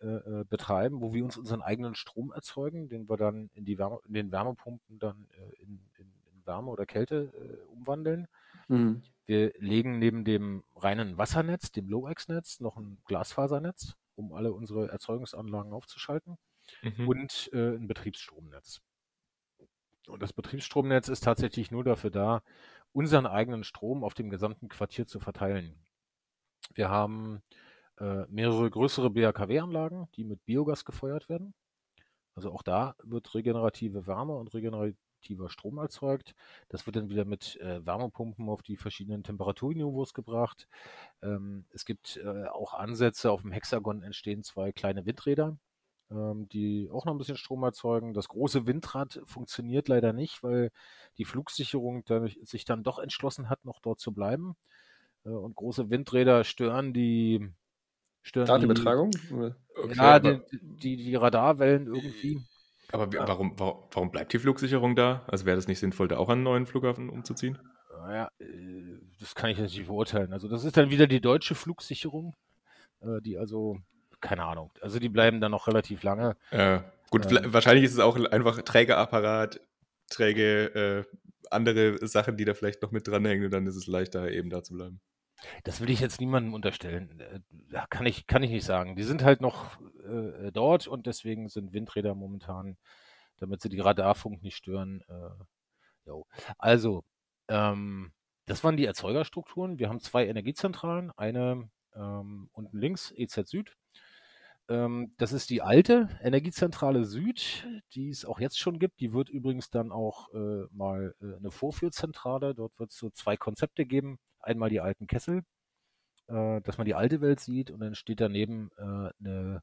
äh, äh, betreiben, wo wir uns unseren eigenen Strom erzeugen, den wir dann in, die Wärme, in den Wärmepumpen dann in, in, in, Wärme oder Kälte umwandeln. Mhm. Wir legen neben dem reinen Wassernetz, dem Low-X-Netz, noch ein Glasfasernetz um alle unsere Erzeugungsanlagen aufzuschalten mhm. und äh, ein Betriebsstromnetz. Und das Betriebsstromnetz ist tatsächlich nur dafür da, unseren eigenen Strom auf dem gesamten Quartier zu verteilen. Wir haben äh, mehrere größere BHKW-Anlagen, die mit Biogas gefeuert werden. Also auch da wird regenerative Wärme und regenerative aktiver Strom erzeugt. Das wird dann wieder mit äh, Wärmepumpen auf die verschiedenen Temperaturniveaus gebracht. Ähm, es gibt äh, auch Ansätze, auf dem Hexagon entstehen zwei kleine Windräder, ähm, die auch noch ein bisschen Strom erzeugen. Das große Windrad funktioniert leider nicht, weil die Flugsicherung sich dann doch entschlossen hat, noch dort zu bleiben. Äh, und große Windräder stören die stören Datenübertragung? Okay, ja, die, die, die Radarwellen irgendwie. Aber ja. warum, warum, bleibt die Flugsicherung da? Also wäre das nicht sinnvoll, da auch einen neuen Flughafen umzuziehen? Naja, äh, das kann ich jetzt nicht beurteilen. Also das ist dann wieder die deutsche Flugsicherung, äh, die also, keine Ahnung, also die bleiben dann noch relativ lange. Ja, gut, ähm, wahrscheinlich ist es auch einfach Trägerapparat, träge äh, andere Sachen, die da vielleicht noch mit dranhängen und dann ist es leichter, eben da zu bleiben. Das will ich jetzt niemandem unterstellen. Da kann ich, kann ich nicht sagen. Die sind halt noch äh, dort und deswegen sind Windräder momentan, damit sie die Radarfunk nicht stören. Äh, also, ähm, das waren die Erzeugerstrukturen. Wir haben zwei Energiezentralen, eine ähm, unten links, EZ Süd. Ähm, das ist die alte Energiezentrale Süd, die es auch jetzt schon gibt. Die wird übrigens dann auch äh, mal äh, eine Vorführzentrale. Dort wird es so zwei Konzepte geben einmal die alten Kessel, äh, dass man die alte Welt sieht und dann steht daneben äh, eine,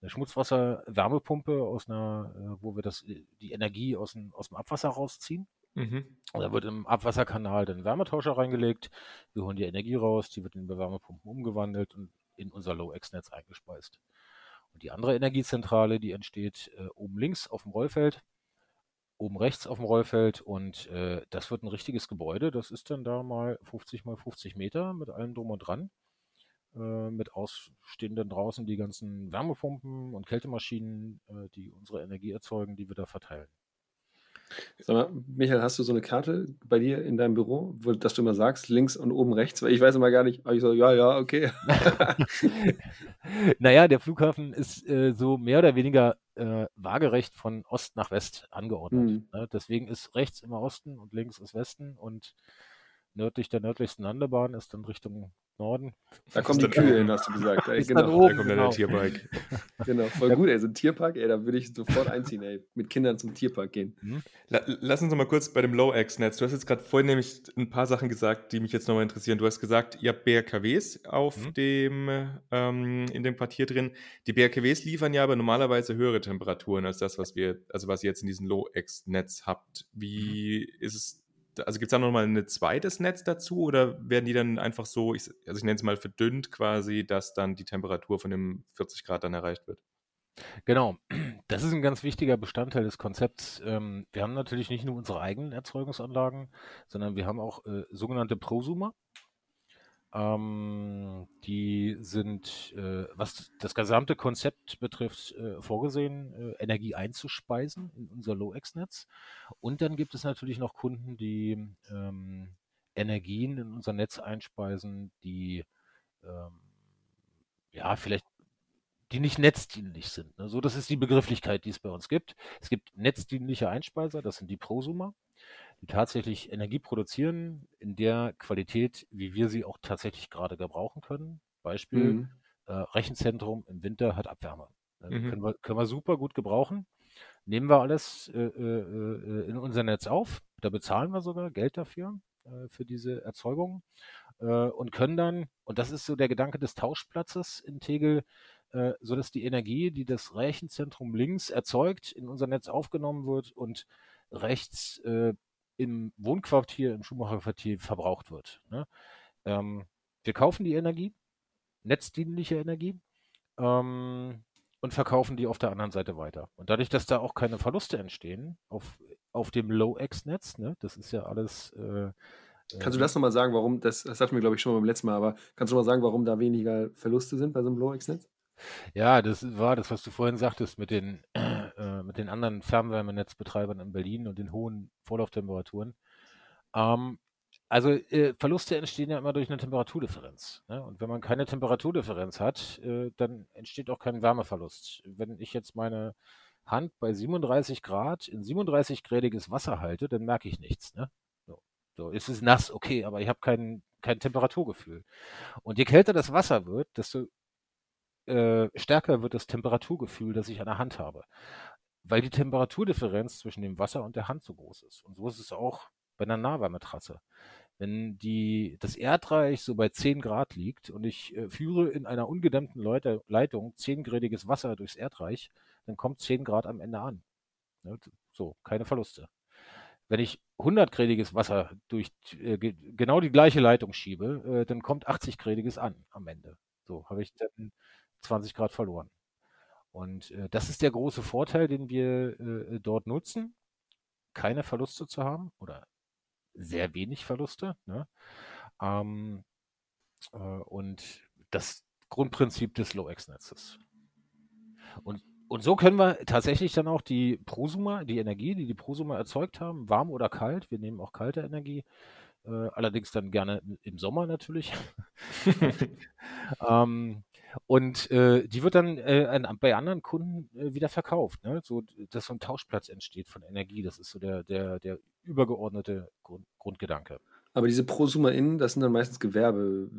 eine Schmutzwasser-Wärmepumpe aus einer, äh, wo wir das, die Energie aus dem, aus dem Abwasser rausziehen. Mhm. Und da wird im Abwasserkanal dann Wärmetauscher reingelegt. Wir holen die Energie raus, die wird in Wärmepumpen umgewandelt und in unser Low-X-Netz eingespeist. Und die andere Energiezentrale, die entsteht äh, oben links auf dem Rollfeld oben rechts auf dem Rollfeld und äh, das wird ein richtiges Gebäude. Das ist dann da mal 50 mal 50 Meter mit allem drum und dran. Äh, mit ausstehenden draußen die ganzen Wärmepumpen und Kältemaschinen, äh, die unsere Energie erzeugen, die wir da verteilen. Sag mal, Michael, hast du so eine Karte bei dir in deinem Büro, wo, dass du immer sagst, links und oben rechts? Weil ich weiß immer gar nicht. Aber ich so, ja, ja, okay. naja, der Flughafen ist äh, so mehr oder weniger äh, waagerecht von Ost nach West angeordnet. Hm. Ne? Deswegen ist rechts immer Osten und links ist Westen und nördlich der nördlichsten Landebahn ist dann Richtung Norden. Da kommen die Kühe hin, hast du gesagt. Ey, genau. oben, Da kommt dann genau. der Tierbike. genau, voll gut, ey. So ein Tierpark, ey, da würde ich sofort einziehen, ey. Mit Kindern zum Tierpark gehen. La lass uns noch mal kurz bei dem Low-X-Netz. Du hast jetzt gerade vorhin nämlich ein paar Sachen gesagt, die mich jetzt nochmal interessieren. Du hast gesagt, ihr habt BRKWs auf Mhm. dem, ähm, in dem Quartier drin. Die BRKWs liefern ja aber normalerweise höhere Temperaturen als das, was wir, also was ihr jetzt in diesem Low-X-Netz habt. Wie ist es, also gibt es da nochmal ein zweites Netz dazu oder werden die dann einfach so, ich, also ich nenne es mal verdünnt quasi, dass dann die Temperatur von dem 40 Grad dann erreicht wird? Genau, das ist ein ganz wichtiger Bestandteil des Konzepts. Ähm, wir haben natürlich nicht nur unsere eigenen Erzeugungsanlagen, sondern wir haben auch äh, sogenannte Prosumer. Ähm, die sind, äh, was das gesamte Konzept betrifft, äh, vorgesehen, äh, Energie einzuspeisen in unser Low-X-Netz. Und dann gibt es natürlich noch Kunden, die ähm, Energien in unser Netz einspeisen, die ähm, ja vielleicht die nicht netzdienlich sind. Ne? So, das ist die Begrifflichkeit, die es bei uns gibt. Es gibt netzdienliche Einspeiser, das sind die Prosumer, die tatsächlich Energie produzieren in der Qualität, wie wir sie auch tatsächlich gerade gebrauchen können. Beispiel, Mhm. äh, Rechenzentrum im Winter hat Abwärme. Äh, Mhm. können, wir, können wir super gut gebrauchen. Nehmen wir alles äh, äh, äh, in unser Netz auf. Da bezahlen wir sogar Geld dafür, äh, für diese Erzeugung. Und können dann, und das ist so der Gedanke des Tauschplatzes in Tegel, so dass die Energie, die das Rechenzentrum links erzeugt, in unser Netz aufgenommen wird und rechts äh, im Wohnquartier, im Schuhmacherquartier verbraucht wird. Ne? Ähm, wir kaufen die Energie, netzdienliche Energie, ähm, und verkaufen die auf der anderen Seite weiter. Und dadurch, dass da auch keine Verluste entstehen auf, auf dem Low-X-Netz, ne, das ist ja alles. Äh, Kannst du das nochmal sagen, warum, das, das hatten wir, glaube ich, schon mal beim letzten Mal, aber kannst du mal sagen, warum da weniger Verluste sind bei so einem Low-X-Netz? Ja, das war das, was du vorhin sagtest mit den, äh, mit den anderen Fernwärmenetzbetreibern in Berlin und den hohen Vorlauftemperaturen. Ähm, also äh, Verluste entstehen ja immer durch eine Temperaturdifferenz. Ne? Und wenn man keine Temperaturdifferenz hat, äh, dann entsteht auch kein Wärmeverlust. Wenn ich jetzt meine Hand bei 37 Grad in 37-gradiges Wasser halte, dann merke ich nichts. Ne? So, so, es ist nass, okay, aber ich habe kein, kein Temperaturgefühl. Und je kälter das Wasser wird, desto äh, stärker wird das Temperaturgefühl, das ich an der Hand habe. Weil die Temperaturdifferenz zwischen dem Wasser und der Hand so groß ist. Und so ist es auch bei einer Nahwärmetrasse. Wenn die, das Erdreich so bei 10 Grad liegt und ich äh, führe in einer ungedämmten Leute, Leitung 10-gradiges Wasser durchs Erdreich, dann kommt 10 Grad am Ende an. Ne? So, keine Verluste. Wenn ich 100-gradiges Wasser durch äh, ge genau die gleiche Leitung schiebe, äh, dann kommt 80-gradiges an am Ende. So, habe ich dann 20 Grad verloren. Und äh, das ist der große Vorteil, den wir äh, dort nutzen, keine Verluste zu haben oder sehr wenig Verluste. Ne? Ähm, äh, und das Grundprinzip des Low-X-Netzes. Und, und so können wir tatsächlich dann auch die Prosumer, die Energie, die die Prosumer erzeugt haben, warm oder kalt, wir nehmen auch kalte Energie, äh, allerdings dann gerne im Sommer natürlich. ähm, und äh, die wird dann äh, an, bei anderen Kunden äh, wieder verkauft, ne? so, dass so ein Tauschplatz entsteht von Energie. Das ist so der, der, der übergeordnete Grund, Grundgedanke. Aber diese ProsumerInnen, das sind dann meistens Gewerbe,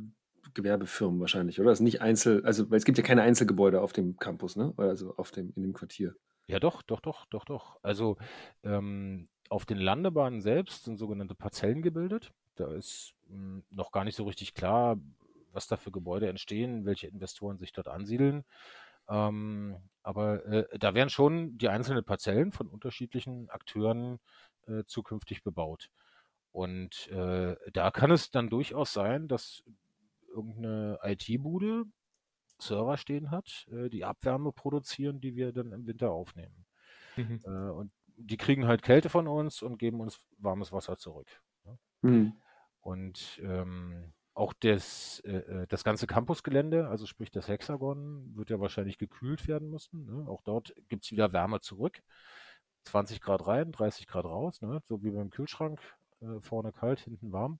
Gewerbefirmen wahrscheinlich, oder? Das sind nicht Einzel, also weil es gibt ja keine Einzelgebäude auf dem Campus, ne? Oder Also auf dem, in dem Quartier. Ja, doch, doch, doch, doch, doch. Also ähm, auf den Landebahnen selbst sind sogenannte Parzellen gebildet. Da ist mh, noch gar nicht so richtig klar, was da für Gebäude entstehen, welche Investoren sich dort ansiedeln. Ähm, aber äh, da werden schon die einzelnen Parzellen von unterschiedlichen Akteuren äh, zukünftig bebaut. Und äh, da kann es dann durchaus sein, dass irgendeine IT-Bude Server stehen hat, äh, die Abwärme produzieren, die wir dann im Winter aufnehmen. Mhm. Äh, und die kriegen halt Kälte von uns und geben uns warmes Wasser zurück. Ne? Mhm. Und ähm, auch das, äh, äh, das ganze Campusgelände, also sprich das Hexagon, wird ja wahrscheinlich gekühlt werden müssen. Ne? Auch dort gibt es wieder Wärme zurück. 20 Grad rein, 30 Grad raus, ne? so wie beim Kühlschrank, äh, vorne kalt, hinten warm.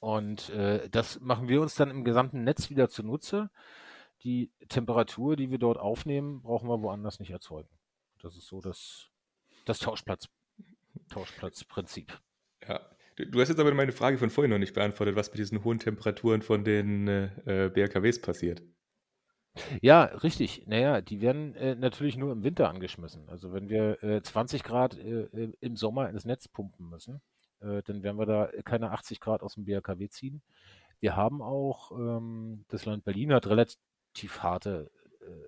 Und äh, das machen wir uns dann im gesamten Netz wieder zunutze. Die Temperatur, die wir dort aufnehmen, brauchen wir woanders nicht erzeugen. Das ist so das, das Tauschplatz, Tauschplatzprinzip. Ja, du, hast jetzt aber meine Frage von vorhin noch nicht beantwortet, was mit diesen hohen Temperaturen von den äh, BRKWs passiert. Ja, richtig. Naja, die werden äh, natürlich nur im Winter angeschmissen. Also wenn wir äh, 20 Grad äh, äh, im Sommer ins Netz pumpen müssen, äh, dann werden wir da keine 80 Grad aus dem BRKW ziehen. Wir haben auch, ähm, das Land Berlin hat relativ harte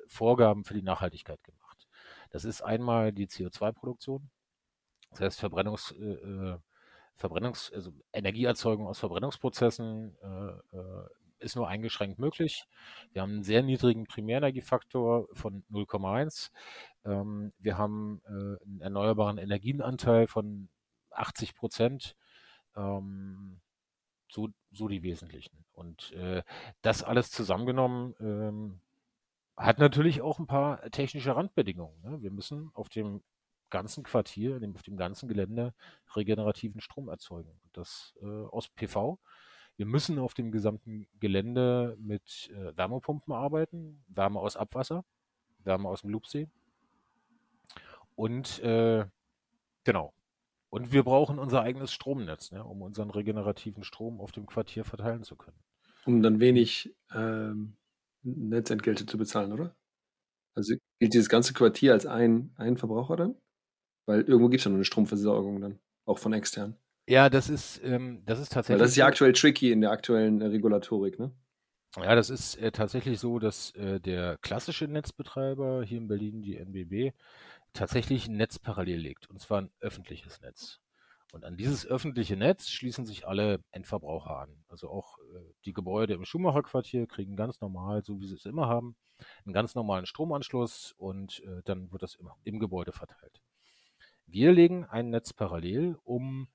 Vorgaben für die Nachhaltigkeit gemacht. Das ist einmal die CO2-Produktion, das heißt Verbrennungs, Verbrennungs, also Energieerzeugung aus Verbrennungsprozessen ist nur eingeschränkt möglich. Wir haben einen sehr niedrigen Primärenergiefaktor von 0,1. Ähm, wir haben äh, einen erneuerbaren Energienanteil von 80 Prozent. Ähm, so, so die wesentlichen. Und äh, das alles zusammengenommen ähm, hat natürlich auch ein paar technische Randbedingungen. Ne? Wir müssen auf dem ganzen Quartier, auf dem ganzen Gelände regenerativen Strom erzeugen. Und das äh, aus PV. Wir müssen auf dem gesamten Gelände mit äh, Wärmepumpen arbeiten, Wärme aus Abwasser, Wärme aus dem Loopsee. Und äh, genau, und wir brauchen unser eigenes Stromnetz, ne, um unseren regenerativen Strom auf dem Quartier verteilen zu können. Um dann wenig ähm, Netzentgelte zu bezahlen, oder? Also gilt dieses ganze Quartier als ein, ein Verbraucher dann? Weil irgendwo gibt es ja nur eine Stromversorgung dann, auch von extern. Ja, das ist, ähm, das ist tatsächlich. Weil das ist ja aktuell tricky in der aktuellen äh, Regulatorik, ne? Ja, das ist äh, tatsächlich so, dass äh, der klassische Netzbetreiber hier in Berlin, die NBB, tatsächlich ein Netz parallel legt, und zwar ein öffentliches Netz. Und an dieses öffentliche Netz schließen sich alle Endverbraucher an. Also auch äh, die Gebäude im Schumacher-Quartier kriegen ganz normal, so wie sie es immer haben, einen ganz normalen Stromanschluss und äh, dann wird das immer im Gebäude verteilt. Wir legen ein Netz parallel, um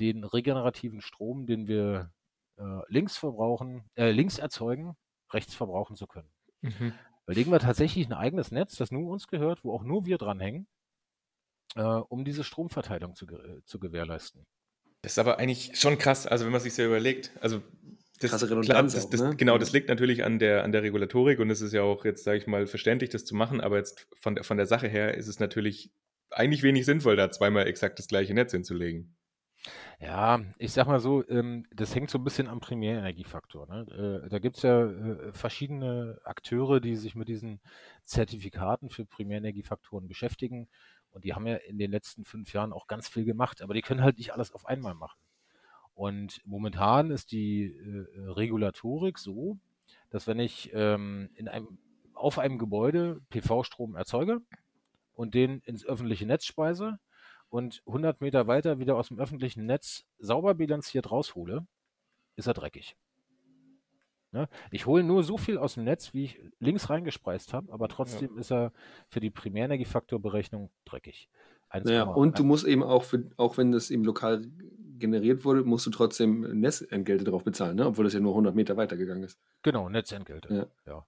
den regenerativen Strom, den wir äh, links verbrauchen, äh, links erzeugen, rechts verbrauchen zu können. Mhm legen wir tatsächlich ein eigenes Netz, das nur uns gehört, wo auch nur wir dranhängen, äh, um diese Stromverteilung zu, zu gewährleisten. Das ist aber eigentlich schon krass, also wenn man sich so überlegt. Also das, klar, das, das, auch, ne? Genau, das liegt natürlich an der, an der Regulatorik und es ist ja auch jetzt, sage ich mal, verständlich, das zu machen, aber jetzt von der, von der Sache her ist es natürlich eigentlich wenig sinnvoll, da zweimal exakt das gleiche Netz hinzulegen. Ja, ich sag mal so, ähm, das hängt so ein bisschen am Primärenergiefaktor. Ne? Äh, da gibt es ja äh, verschiedene Akteure, die sich mit diesen Zertifikaten für Primärenergiefaktoren beschäftigen. Und die haben ja in den letzten fünf Jahren auch ganz viel gemacht, aber die können halt nicht alles auf einmal machen. Und momentan ist die äh, Regulatorik so, dass wenn ich ähm, in einem, auf einem Gebäude PV-Strom erzeuge und den ins öffentliche Netz speise, und 100 Meter weiter wieder aus dem öffentlichen Netz sauber bilanziert raushole, ist er dreckig. Ne? Ich hole nur so viel aus dem Netz, wie ich links reingespreist habe, aber trotzdem ja. ist er für die Primärenergiefaktorberechnung dreckig. Naja, und du musst eben auch, für, auch wenn das eben lokal generiert wurde, musst du trotzdem Netzentgelte drauf bezahlen, ne? obwohl das ja nur 100 Meter weitergegangen ist. Genau, Netzentgelte. Ja. ja.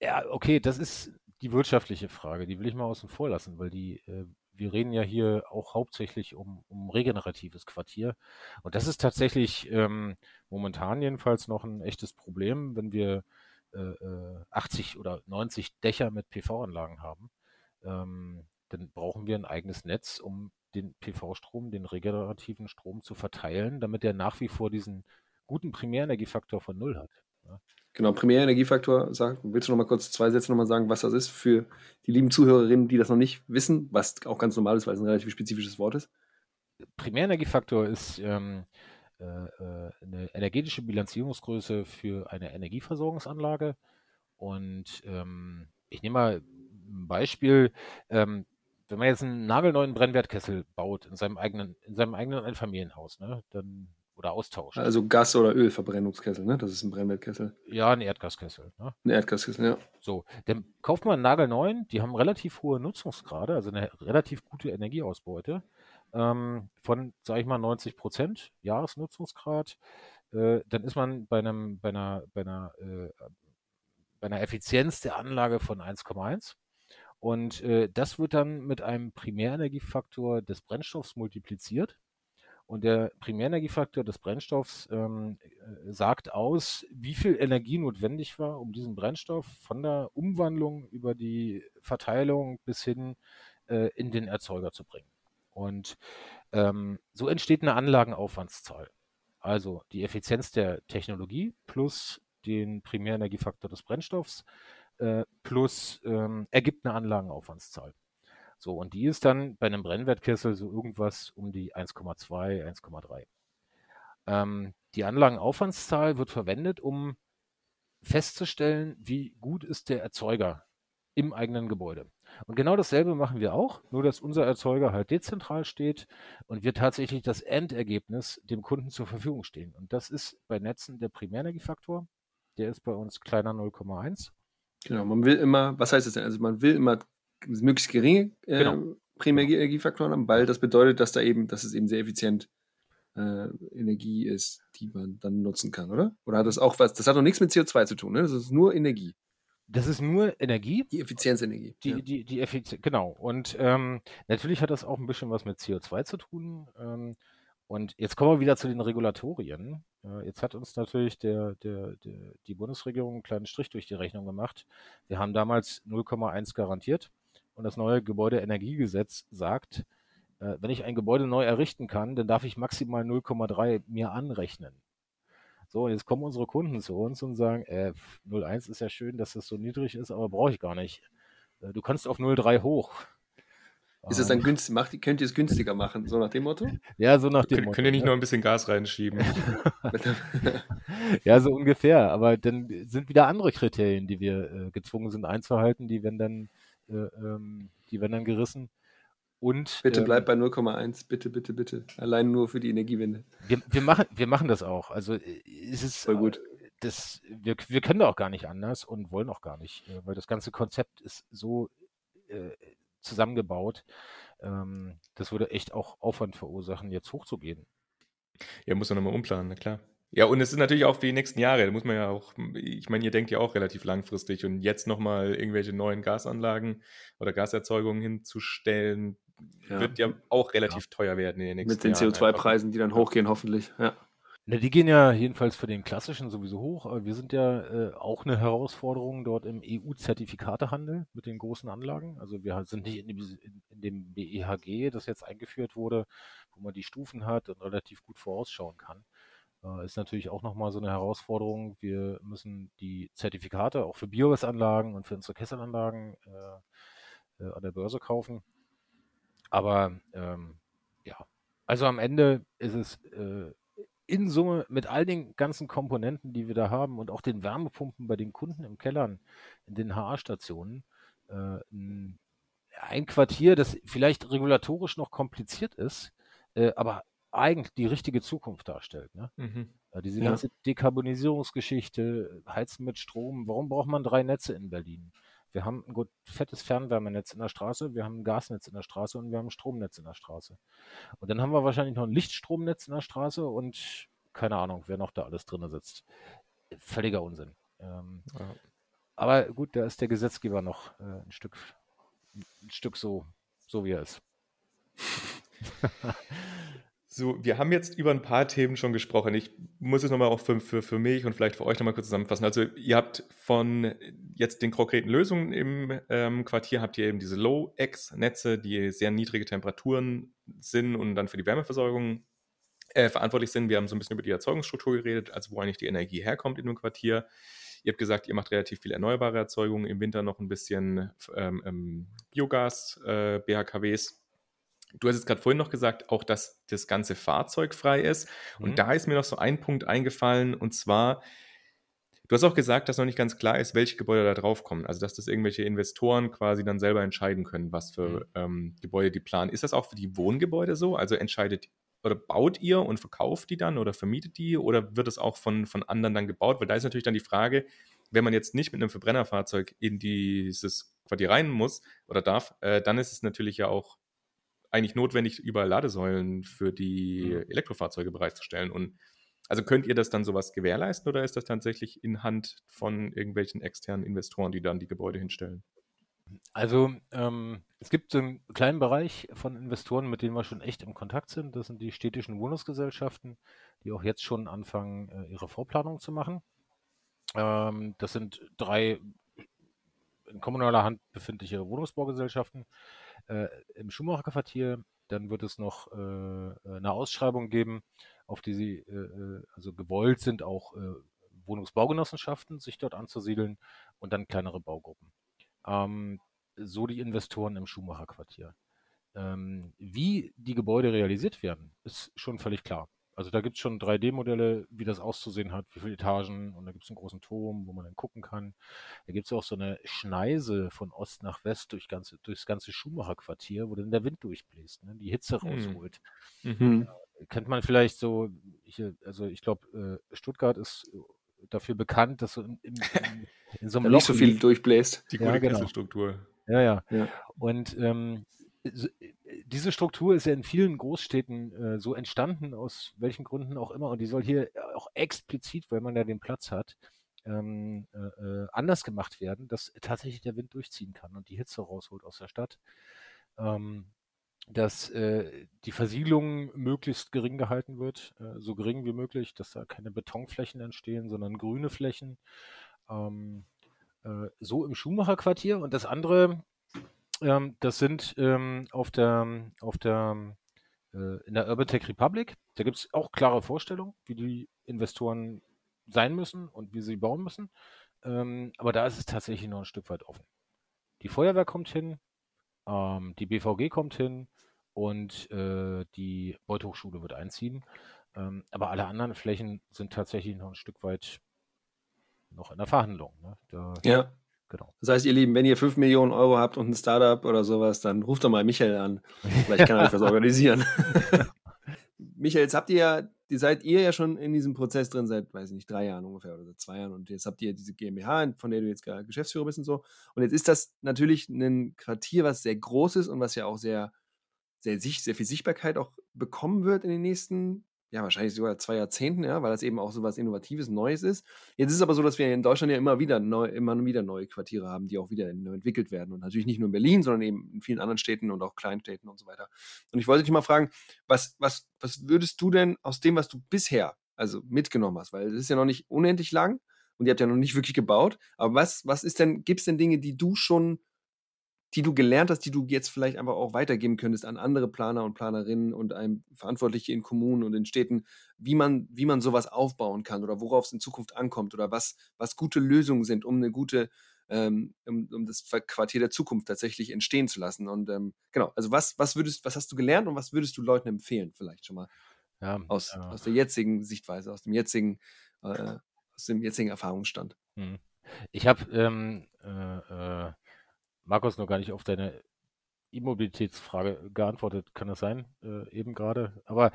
Ja, okay, das ist die wirtschaftliche Frage. Die will ich mal außen vor lassen, weil die äh, wir reden ja hier auch hauptsächlich um, um regeneratives Quartier. Und das ist tatsächlich ähm, momentan jedenfalls noch ein echtes Problem, wenn wir äh, 80 äh, oder 90 Dächer mit PV-Anlagen haben. Ähm, dann brauchen wir ein eigenes Netz, um den PV-Strom, den regenerativen Strom zu verteilen, damit er nach wie vor diesen guten Primärenergiefaktor von Null hat. Ja. Genau, Primärenergiefaktor, sag, willst du noch mal kurz zwei Sätze noch mal sagen, was das ist für die lieben Zuhörerinnen, die das noch nicht wissen, was auch ganz normal ist, weil es ein relativ spezifisches Wort ist? Primärenergiefaktor ist ähm, äh, äh eine energetische Bilanzierungsgröße für eine Energieversorgungsanlage. Und ähm, ich nehme mal ein Beispiel. Ähm, wenn man jetzt einen nagelneuen Brennwertkessel baut in seinem eigenen, in seinem eigenen Einfamilienhaus, ne, dann oder austauscht. Also Gas- oder Ölverbrennungskessel, ne? Das ist ein Brennwertkessel. Ja, ein Erdgaskessel. Ne? Ein Erdgaskessel, ja. So, dann kauft man einen nagelneuen, die haben relativ hohe Nutzungsgrade, also eine relativ gute Energieausbeute ähm, von, sage ich mal, 90 Prozent Jahresnutzungsgrad. Äh, dann ist man bei einem, bei einer, bei einer, äh, bei einer Effizienz der Anlage von 1,1. Und äh, das wird dann mit einem Primärenergiefaktor des Brennstoffs multipliziert. Und der Primärenergiefaktor des Brennstoffs ähm, äh, sagt aus, wie viel Energie notwendig war, um diesen Brennstoff von der Umwandlung über die Verteilung bis hin äh, in den Erzeuger zu bringen. Und ähm, so entsteht eine Anlagenaufwandszahl. Also die Effizienz der Technologie plus den Primärenergiefaktor des Brennstoffs äh, plus ähm, ergibt eine Anlagenaufwandszahl. So, und die ist dann bei einem Brennwertkessel so irgendwas um die 1,2, 1,3. Ähm, die Anlagenaufwandszahl wird verwendet, um festzustellen, wie gut ist der Erzeuger im eigenen Gebäude. Und genau dasselbe machen wir auch, nur dass unser Erzeuger halt dezentral steht und wir tatsächlich das Endergebnis dem Kunden zur Verfügung stehen. Und das ist bei Netzen der Primärenergiefaktor. Der ist bei uns kleiner 0,1. Genau, man will immer, was heißt das denn? Also man will immer möglichst geringe äh, genau. Primärenergiefaktoren haben, weil das bedeutet, dass da eben, dass es eben sehr effizient äh, Energie ist, die man dann nutzen kann, oder? Oder hat das auch was? Das hat doch nichts mit CO2 zu tun, ne? Das ist nur Energie. Das ist nur Energie. Die Effizienzenergie. Die, ja. die, die Effizienz, genau. Und ähm, natürlich hat das auch ein bisschen was mit CO2 zu tun. Ähm, und jetzt kommen wir wieder zu den Regulatorien. Äh, jetzt hat uns natürlich der, der, der, die Bundesregierung einen kleinen Strich durch die Rechnung gemacht. Wir haben damals 0,1 garantiert. Und das neue Gebäudeenergiegesetz sagt, äh, wenn ich ein Gebäude neu errichten kann, dann darf ich maximal 0,3 mir anrechnen. So, und jetzt kommen unsere Kunden zu uns und sagen, äh, 0,1 ist ja schön, dass das so niedrig ist, aber brauche ich gar nicht. Äh, du kannst auf 0,3 hoch. Ist es dann ähm. günstig? Macht, könnt ihr es günstiger machen, so nach dem Motto? Ja, so nach dem Kön Motto. Könnt ihr nicht ja. noch ein bisschen Gas reinschieben? ja, so ungefähr. Aber dann sind wieder andere Kriterien, die wir äh, gezwungen sind einzuhalten, die werden dann äh, ähm, die werden dann gerissen. Und, bitte ähm, bleib bei 0,1, bitte, bitte, bitte. Allein nur für die Energiewende. Wir, wir, machen, wir machen das auch. Also äh, es ist Voll gut. Das, wir, wir können da auch gar nicht anders und wollen auch gar nicht, äh, weil das ganze Konzept ist so äh, zusammengebaut. Ähm, das würde echt auch Aufwand verursachen, jetzt hochzugehen. Ja, muss man nochmal umplanen, na klar. Ja, und es ist natürlich auch für die nächsten Jahre. Da muss man ja auch, ich meine, ihr denkt ja auch relativ langfristig und jetzt nochmal irgendwelche neuen Gasanlagen oder Gaserzeugungen hinzustellen, ja. wird ja auch relativ ja. teuer werden in den nächsten Jahren. Mit den CO2-Preisen, die dann hochgehen, hoffentlich. Ja. Na, die gehen ja jedenfalls für den klassischen sowieso hoch, aber wir sind ja äh, auch eine Herausforderung dort im EU-Zertifikatehandel mit den großen Anlagen. Also wir sind nicht in dem, in, in dem BEHG, das jetzt eingeführt wurde, wo man die Stufen hat und relativ gut vorausschauen kann. Äh, ist natürlich auch nochmal so eine Herausforderung. Wir müssen die Zertifikate auch für Biogasanlagen und für unsere Kesselanlagen äh, äh, an der Börse kaufen. Aber ähm, ja, also am Ende ist es äh, in Summe mit all den ganzen Komponenten, die wir da haben und auch den Wärmepumpen bei den Kunden im Kellern, in den HA-Stationen, äh, ein, Quartier, das vielleicht regulatorisch noch kompliziert ist, aber eigentlich die richtige Zukunft darstellt. Ne? Mhm. Ja, diese ganze ja. Dekarbonisierungsgeschichte, Heizen mit Strom, warum braucht man drei Netze in Berlin? Wir haben ein gut fettes Fernwärmenetz in der Straße, wir haben ein Gasnetz in der Straße und wir haben ein Stromnetz in der Straße. Und dann haben wir wahrscheinlich noch ein Lichtstromnetz in der Straße und keine Ahnung, wer noch da alles drin sitzt. Völliger Unsinn. Ähm, ja. Aber gut, da ist der Gesetzgeber noch äh, ein Stück, ein Stück so, so wie er ist. So, wir haben jetzt über ein paar Themen schon gesprochen. Ich muss es nochmal auch für, für, für mich und vielleicht für euch nochmal kurz zusammenfassen. Also ihr habt von jetzt den konkreten Lösungen im ähm, Quartier, habt ihr eben diese Low-X-Netze, die sehr niedrige Temperaturen sind und dann für die Wärmeversorgung äh, verantwortlich sind. Wir haben so ein bisschen über die Erzeugungsstruktur geredet, also wo eigentlich die Energie herkommt in dem Quartier. Ihr habt gesagt, ihr macht relativ viel erneuerbare Erzeugung, im Winter noch ein bisschen ähm, ähm Biogas, äh, BHKWs Du hast jetzt gerade vorhin noch gesagt, auch dass das ganze Fahrzeug frei ist. Und mhm. da ist mir noch so ein Punkt eingefallen, und zwar, du hast auch gesagt, dass noch nicht ganz klar ist, welche Gebäude da drauf kommen. Also, dass das irgendwelche Investoren quasi dann selber entscheiden können, was für mhm. ähm, Gebäude die planen. Ist das auch für die Wohngebäude so? Also entscheidet oder baut ihr und verkauft die dann oder vermietet die oder wird es auch von, von anderen dann gebaut? Weil da ist natürlich dann die Frage, wenn man jetzt nicht mit einem Verbrennerfahrzeug in dieses Quartier rein muss oder darf, äh, dann ist es natürlich ja auch eigentlich notwendig, überall Ladesäulen für die mhm. Elektrofahrzeuge bereitzustellen. Und also könnt ihr das dann sowas gewährleisten oder ist das tatsächlich in Hand von irgendwelchen externen Investoren, die dann die Gebäude hinstellen? Also ähm, es gibt so einen kleinen Bereich von Investoren, mit denen wir schon echt im Kontakt sind. Das sind die städtischen Wohnungsgesellschaften, die auch jetzt schon anfangen, äh, ihre Vorplanung zu machen. Ähm, das sind drei in kommunaler Hand befindliche Wohnungsbaugesellschaften äh, im Schumacher Quartier. Dann wird es noch äh, eine Ausschreibung geben, auf die sie äh, äh also gewollt sind, auch äh, Wohnungsbaugenossenschaften sich dort anzusiedeln und dann kleinere Baugruppen. Ähm, so die Investoren im Schumacher Quartier. Ähm, wie die Gebäude realisiert werden, ist schon völlig klar. Also da gibt es schon 3D-Modelle, wie das auszusehen hat, wie viele Etagen und da gibt es einen großen Turm, wo man dann gucken kann. Da gibt es auch so eine Schneise von Ost nach West durch ganze, durchs ganze Schumacher-Quartier, wo dann der Wind durchbläst, ne, die Hitze hm. rausholt. Mhm. Ja, kennt man vielleicht so, ich, also ich glaube, äh, Stuttgart ist dafür bekannt, dass so in, in, in, so einem Loch nicht so viel durchbläst. Die gute ja, genau. Kesselstruktur. Ja, ja. ja. Und ähm, diese Struktur ist ja in vielen Großstädten äh, so entstanden, aus welchen Gründen auch immer. Und die soll hier auch explizit, weil man ja den Platz hat, ähm, äh, äh, anders gemacht werden, dass tatsächlich der Wind durchziehen kann und die Hitze rausholt aus der Stadt. Ähm, dass äh, die Versiegelung möglichst gering gehalten wird, äh, so gering wie möglich, dass da keine Betonflächen entstehen, sondern grüne Flächen. Ähm, äh, so im Schumacher Quartier. Und das andere, ähm, das sind ähm, auf der, auf der, äh, in der Urban Tech Republic. Da gibt es auch klare Vorstellungen, wie die Investoren sein müssen und wie sie bauen müssen. Ähm, aber da ist es tatsächlich noch ein Stück weit offen. Die Feuerwehr kommt hin, ähm, die BVG kommt hin und äh, die Beuth-Hochschule wird einziehen. Ähm, aber alle anderen Flächen sind tatsächlich noch ein Stück weit noch in der Verhandlung. Ne? Da, ja. Genau. Das heißt, ihr Lieben, wenn ihr 5 Millionen Euro habt und ein Startup oder sowas, dann ruft doch mal Michael an. Vielleicht kann er euch was organisieren. Michael, jetzt habt ihr ja, seid ihr ja schon in diesem Prozess drin seit, weiß ich nicht, drei Jahren ungefähr oder seit zwei Jahren und jetzt habt ihr diese GmbH, von der du jetzt Geschäftsführer bist und so. Und jetzt ist das natürlich ein Quartier, was sehr groß ist und was ja auch sehr, sehr, sehr viel Sichtbarkeit auch bekommen wird in den nächsten ja, wahrscheinlich sogar zwei Jahrzehnten, ja, weil das eben auch so was Innovatives, Neues ist. Jetzt ist es aber so, dass wir in Deutschland ja immer wieder neu, immer wieder neue Quartiere haben, die auch wieder entwickelt werden. Und natürlich nicht nur in Berlin, sondern eben in vielen anderen Städten und auch Kleinstädten und so weiter. Und ich wollte dich mal fragen, was, was, was würdest du denn aus dem, was du bisher also mitgenommen hast, weil es ist ja noch nicht unendlich lang und ihr habt ja noch nicht wirklich gebaut, aber was, was ist denn, gibt es denn Dinge, die du schon die du gelernt hast, die du jetzt vielleicht einfach auch weitergeben könntest an andere Planer und Planerinnen und einem Verantwortliche in Kommunen und in Städten, wie man, wie man sowas aufbauen kann oder worauf es in Zukunft ankommt oder was, was gute Lösungen sind, um eine gute, ähm, um, um, das Quartier der Zukunft tatsächlich entstehen zu lassen. Und ähm, genau, also was, was würdest, was hast du gelernt und was würdest du Leuten empfehlen, vielleicht schon mal ja, aus, ja. aus der jetzigen Sichtweise, aus dem jetzigen, äh, aus dem jetzigen Erfahrungsstand? Hm. Ich habe ähm, äh, äh Markus noch gar nicht auf deine E-Mobilitätsfrage geantwortet, kann das sein, äh, eben gerade. Aber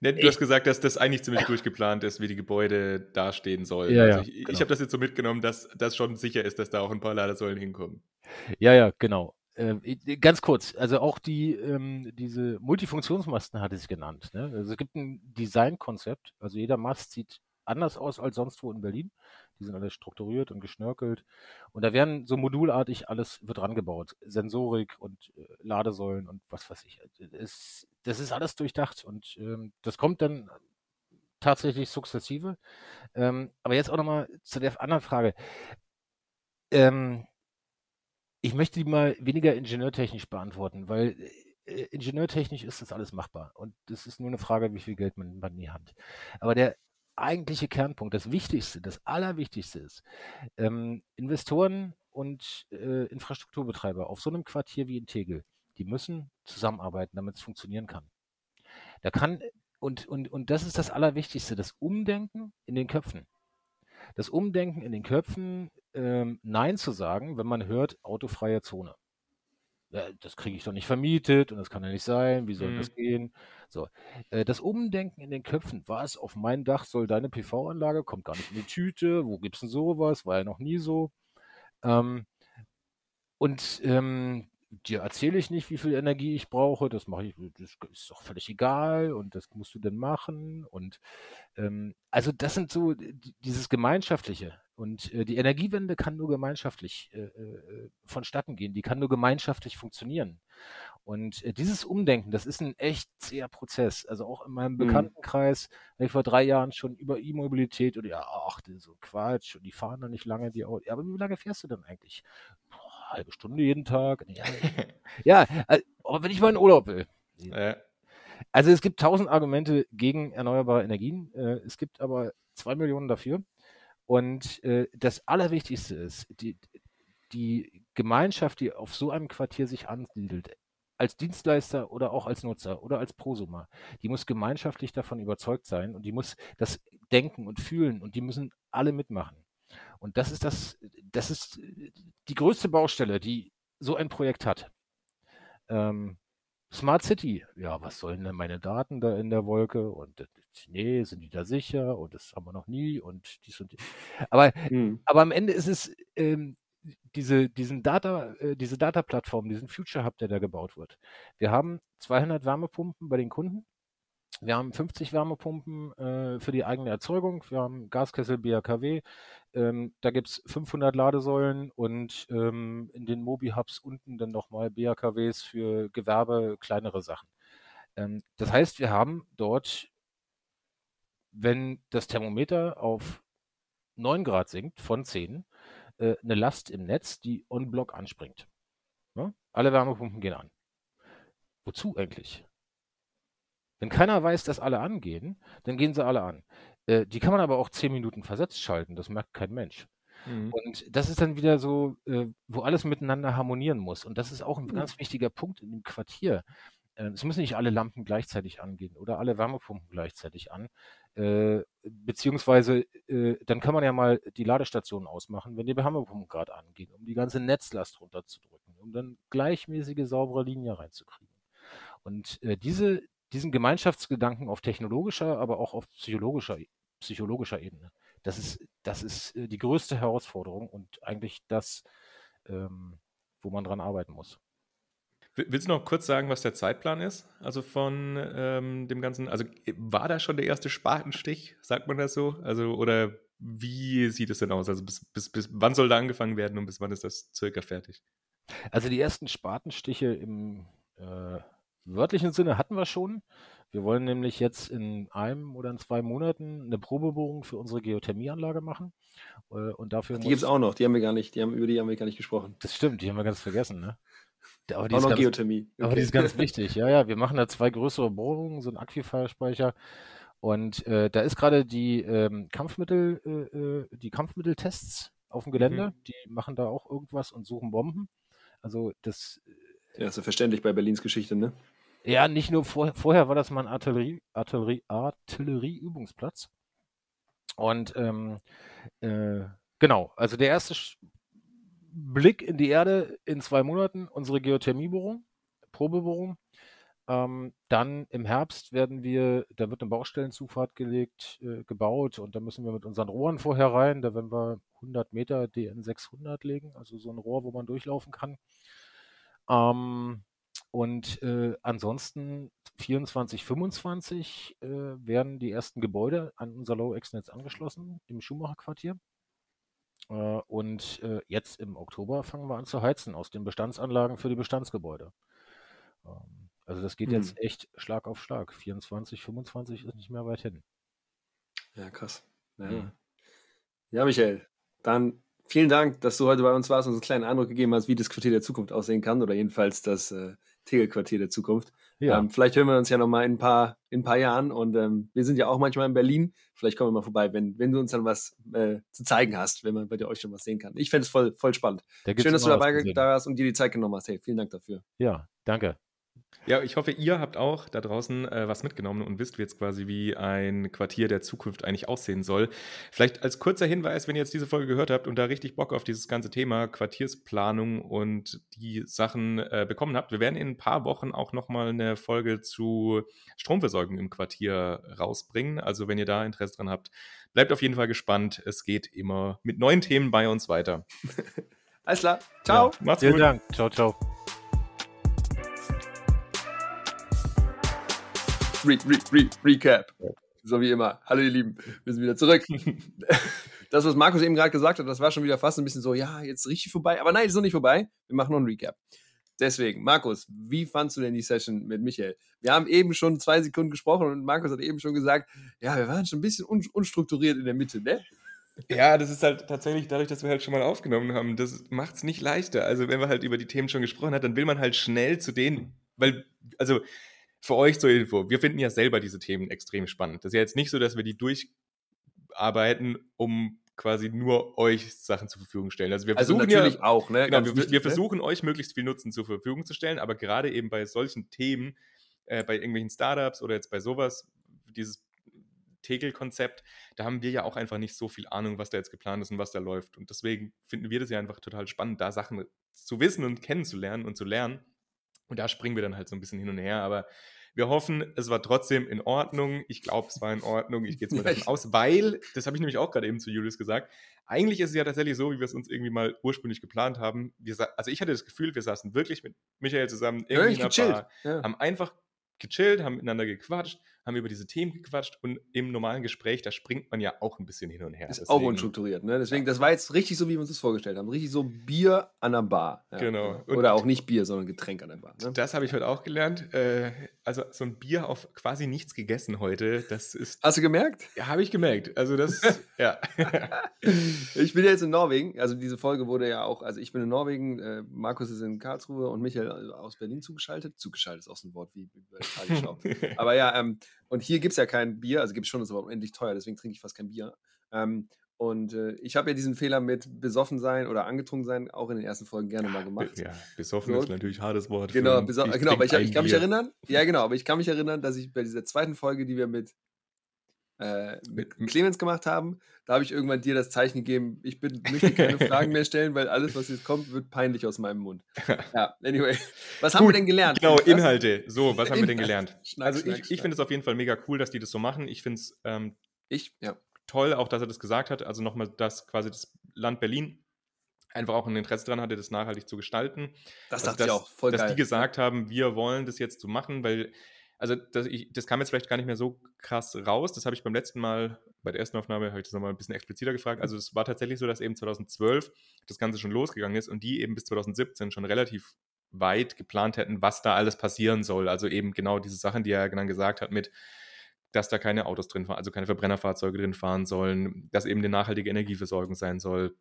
ne, du hast gesagt, dass das eigentlich ziemlich durchgeplant ist, wie die Gebäude dastehen sollen. Ja, also ich, genau. ich habe das jetzt so mitgenommen, dass das schon sicher ist, dass da auch ein paar Ladesäulen hinkommen. Ja, ja, genau. Äh, ganz kurz, also auch die, ähm, diese Multifunktionsmasten hatte ich genannt. Ne? Also es gibt ein Designkonzept, also jeder Mast sieht anders aus als sonst wo in Berlin. Die sind alle strukturiert und geschnörkelt. Und da werden so modulartig alles wird rangebaut. Sensorik und äh, Ladesäulen und was weiß ich. Es, das ist alles durchdacht und ähm, das kommt dann tatsächlich sukzessive. Ähm, aber jetzt auch nochmal zu der anderen Frage. Ähm, ich möchte die mal weniger ingenieurtechnisch beantworten, weil äh, ingenieurtechnisch ist das alles machbar. Und es ist nur eine Frage, wie viel Geld man, man in die Hand. Aber der eigentliche Kernpunkt, das Wichtigste, das Allerwichtigste ist, ähm, Investoren und äh, Infrastrukturbetreiber auf so einem Quartier wie in Tegel, die müssen zusammenarbeiten, damit es funktionieren kann. Da kann, und, und, und das ist das Allerwichtigste, das Umdenken in den Köpfen. Das Umdenken in den Köpfen, ähm, Nein zu sagen, wenn man hört, autofreie Zone das kriege ich doch nicht vermietet und das kann ja nicht sein, wie soll mhm. das gehen? So, äh, das Umdenken in den Köpfen, was auf mein Dach soll deine PV-Anlage, kommt gar nicht in die Tüte, wo gibt es denn sowas, war ja noch nie so. Ähm, und ähm, dir erzähle ich nicht, wie viel Energie ich brauche, das mache ich, das ist doch völlig egal und das musst du denn machen. Und ähm, also das sind so dieses Gemeinschaftliche. Und äh, die Energiewende kann nur gemeinschaftlich äh, äh, vonstatten gehen, die kann nur gemeinschaftlich funktionieren. Und äh, dieses Umdenken, das ist ein echt zäher Prozess. Also auch in meinem mhm. Bekanntenkreis habe ich vor drei Jahren schon über E-Mobilität und ja, ach, so Quatsch, und die fahren da nicht lange, die Autos. Ja, aber wie lange fährst du denn eigentlich? Boah, halbe Stunde jeden Tag. Ja, ja also, aber wenn ich mal in Urlaub will. Ja. Also es gibt tausend Argumente gegen erneuerbare Energien. Äh, es gibt aber zwei Millionen dafür. Und äh, das Allerwichtigste ist, die, die Gemeinschaft, die auf so einem Quartier sich ansiedelt, als Dienstleister oder auch als Nutzer oder als Prosumer, die muss gemeinschaftlich davon überzeugt sein und die muss das denken und fühlen und die müssen alle mitmachen. Und das ist das, das ist die größte Baustelle, die so ein Projekt hat. Ähm, Smart City, ja, was sollen denn meine Daten da in der Wolke? Und nee, sind die da sicher? Und das haben wir noch nie und dies und dies. Aber, hm. aber am Ende ist es ähm, diese, diesen Data, äh, diese Data-Plattform, diesen Future Hub, der da gebaut wird. Wir haben 200 Wärmepumpen bei den Kunden. Wir haben 50 Wärmepumpen äh, für die eigene Erzeugung. Wir haben Gaskessel BAKW. Ähm, da gibt es 500 Ladesäulen und ähm, in den Mobi-Hubs unten dann nochmal BAKWs für Gewerbe, kleinere Sachen. Ähm, das heißt, wir haben dort, wenn das Thermometer auf 9 Grad sinkt von 10, äh, eine Last im Netz, die on-block anspringt. Ja? Alle Wärmepumpen gehen an. Wozu eigentlich? Wenn keiner weiß, dass alle angehen, dann gehen sie alle an. Äh, die kann man aber auch zehn Minuten versetzt schalten, das merkt kein Mensch. Mhm. Und das ist dann wieder so, äh, wo alles miteinander harmonieren muss. Und das ist auch ein mhm. ganz wichtiger Punkt in dem Quartier. Äh, es müssen nicht alle Lampen gleichzeitig angehen oder alle Wärmepumpen gleichzeitig an. Äh, beziehungsweise, äh, dann kann man ja mal die Ladestationen ausmachen, wenn die Wärmepumpen gerade angehen, um die ganze Netzlast runterzudrücken, um dann gleichmäßige, saubere Linien reinzukriegen. Und äh, diese, diesen Gemeinschaftsgedanken auf technologischer, aber auch auf psychologischer, psychologischer Ebene, das ist, das ist äh, die größte Herausforderung und eigentlich das, ähm, wo man dran arbeiten muss. Willst du noch kurz sagen, was der Zeitplan ist? Also von ähm, dem ganzen, also war da schon der erste Spatenstich, sagt man das so? Also, oder wie sieht es denn aus? Also bis, bis, bis wann soll da angefangen werden und bis wann ist das circa fertig? Also die ersten Spatenstiche im äh, wörtlichen Sinne hatten wir schon. Wir wollen nämlich jetzt in einem oder in zwei Monaten eine Probebohrung für unsere Geothermieanlage machen. Äh, und dafür die gibt es auch noch, die haben wir gar nicht, die haben, über die haben wir gar nicht gesprochen. Das stimmt, die haben wir ganz vergessen, ne? Aber die, auch ist noch ganz, Geothermie. Okay. aber die ist ganz wichtig. Ja, ja, wir machen da zwei größere Bohrungen, so ein Aquiferspeicher. Und äh, da ist gerade die ähm, Kampfmittel, äh, äh, die Kampfmitteltests auf dem Gelände. Mhm. Die machen da auch irgendwas und suchen Bomben. Also das. Ja, ist ja verständlich bei Berlins Geschichte, ne? Ja, nicht nur vor, vorher war das mal ein Artillerie, Artillerie, Artillerieübungsplatz. Und ähm, äh, genau, also der erste Blick in die Erde in zwei Monaten, unsere Geothermiebohrung, Probebohrung. Ähm, dann im Herbst werden wir, da wird eine Baustellenzufahrt gelegt, äh, gebaut und da müssen wir mit unseren Rohren vorher rein. Da werden wir 100 Meter DN 600 legen, also so ein Rohr, wo man durchlaufen kann. Ähm, und äh, ansonsten 24, 25 äh, werden die ersten Gebäude an unser Low-X-Netz angeschlossen im Schumacher-Quartier. Äh, und äh, jetzt im Oktober fangen wir an zu heizen aus den Bestandsanlagen für die Bestandsgebäude. Ähm, also das geht hm. jetzt echt Schlag auf Schlag. 24, 25 ist nicht mehr weit hin. Ja, krass. Ja, hm. ja Michael, dann vielen Dank, dass du heute bei uns warst und uns einen kleinen Eindruck gegeben hast, wie das Quartier der Zukunft aussehen kann oder jedenfalls das äh, Tegel-Quartier der Zukunft. Ja. Ähm, vielleicht hören wir uns ja nochmal in ein paar, in ein paar Jahren und ähm, wir sind ja auch manchmal in Berlin. Vielleicht kommen wir mal vorbei, wenn, wenn du uns dann was äh, zu zeigen hast, wenn man bei dir euch schon was sehen kann. Ich fände es voll, voll spannend. Schön, dass du dabei da warst und dir die Zeit genommen hast. Hey, vielen Dank dafür. Ja, danke. Ja, ich hoffe, ihr habt auch da draußen äh, was mitgenommen und wisst jetzt quasi, wie ein Quartier der Zukunft eigentlich aussehen soll. Vielleicht als kurzer Hinweis, wenn ihr jetzt diese Folge gehört habt und da richtig Bock auf dieses ganze Thema Quartiersplanung und die Sachen äh, bekommen habt, wir werden in ein paar Wochen auch nochmal eine Folge zu Stromversorgung im Quartier rausbringen. Also wenn ihr da Interesse dran habt, bleibt auf jeden Fall gespannt. Es geht immer mit neuen Themen bei uns weiter. Alles klar. Ciao. Ja, macht's Vielen gut. Dank. Ciao, ciao. Re, re, re, Recap. So wie immer. Hallo ihr Lieben, wir sind wieder zurück. Das, was Markus eben gerade gesagt hat, das war schon wieder fast ein bisschen so, ja, jetzt richtig vorbei. Aber nein, ist noch nicht vorbei. Wir machen noch einen Recap. Deswegen, Markus, wie fandst du denn die Session mit Michael? Wir haben eben schon zwei Sekunden gesprochen und Markus hat eben schon gesagt, ja, wir waren schon ein bisschen un unstrukturiert in der Mitte, ne? Ja, das ist halt tatsächlich dadurch, dass wir halt schon mal aufgenommen haben. Das macht es nicht leichter. Also, wenn man halt über die Themen schon gesprochen hat, dann will man halt schnell zu denen, weil, also für euch zur Info, wir finden ja selber diese Themen extrem spannend. Das ist ja jetzt nicht so, dass wir die durcharbeiten, um quasi nur euch Sachen zur Verfügung stellen. Also wir Also versuchen natürlich ja, auch, ne? genau, wir, wichtig, wir ne? versuchen euch möglichst viel Nutzen zur Verfügung zu stellen, aber gerade eben bei solchen Themen, äh, bei irgendwelchen Startups oder jetzt bei sowas, dieses Tegel-Konzept, da haben wir ja auch einfach nicht so viel Ahnung, was da jetzt geplant ist und was da läuft. Und deswegen finden wir das ja einfach total spannend, da Sachen zu wissen und kennenzulernen und zu lernen. Und da springen wir dann halt so ein bisschen hin und her. Aber wir hoffen, es war trotzdem in Ordnung. Ich glaube, es war in Ordnung. Ich gehe jetzt mal Ja, davon aus, weil, das habe ich nämlich auch gerade eben zu Julius gesagt, eigentlich ist es ja tatsächlich so, wie wir es uns irgendwie mal ursprünglich geplant haben. Wir, also ich hatte das Gefühl, wir saßen wirklich mit Michael zusammen Ja, irgendwie ich in einer. Bar, Ja. haben einfach gechillt, haben miteinander gequatscht, haben über diese Themen gequatscht und im normalen Gespräch, da springt man ja auch ein bisschen hin und her. Ist auch unstrukturiert, ne? Deswegen, das war jetzt richtig so, wie wir uns das vorgestellt haben. Richtig so Bier an der Bar. Ja. Genau. Und- Oder auch nicht Bier, sondern Getränk an der Bar. Ne? Das habe ich heute auch gelernt. Äh, also so ein Bier auf quasi nichts gegessen heute, das ist, Hast du gemerkt? ja, habe ich gemerkt. Also das, ja. Ich bin jetzt in Norwegen. Also diese Folge wurde ja auch, also ich bin in Norwegen, äh, Markus ist in Karlsruhe und Michael äh, aus Berlin zugeschaltet. Zugeschaltet ist auch so ein Wort wie wie bei Tagesschau. Aber ja, ähm, und hier gibt es ja kein Bier, also gibt es schon, ist aber unendlich teuer, deswegen trinke ich fast kein Bier. Ähm, und äh, ich habe ja diesen Fehler mit besoffen sein oder angetrunken sein auch in den ersten Folgen gerne mal gemacht. ja, besoffen So. ist natürlich ein hartes Wort. Genau, genau aber ich, ich kann mich erinnern, ja genau, aber ich kann mich erinnern, dass ich bei dieser zweiten Folge, die wir mit, äh, mit Clemens gemacht haben, da habe ich irgendwann dir das Zeichen gegeben, ich bin, möchte keine Fragen mehr stellen, weil alles, was jetzt kommt, wird peinlich aus meinem Mund. Ja, anyway. Was haben wir Gut, denn gelernt? Genau? Inhalte. So, was haben wir denn gelernt? Schnack, Also schnack, ich, ich finde es auf jeden Fall mega cool, dass die das so machen. Ich finde es ähm, Ich, ja. toll, auch dass er das gesagt hat. Also nochmal, dass quasi das Land Berlin einfach auch ein Interesse daran hatte, das nachhaltig zu gestalten. Das Also, dachte ich auch, voll dass geil. die gesagt haben, wir wollen das jetzt so machen, weil, also das, ich, das kam jetzt vielleicht gar nicht mehr so krass raus. Das habe ich beim letzten Mal, bei der ersten Aufnahme, habe ich das nochmal ein bisschen expliziter gefragt. Also es war tatsächlich so, dass eben 2012 das Ganze schon losgegangen ist und die eben bis 2017 schon relativ weit geplant hätten, was da alles passieren soll. Also eben genau diese Sachen, die er dann gesagt hat mit dass da keine Autos drin fahren, also keine Verbrennerfahrzeuge drin fahren sollen, dass eben eine nachhaltige Energieversorgung sein soll,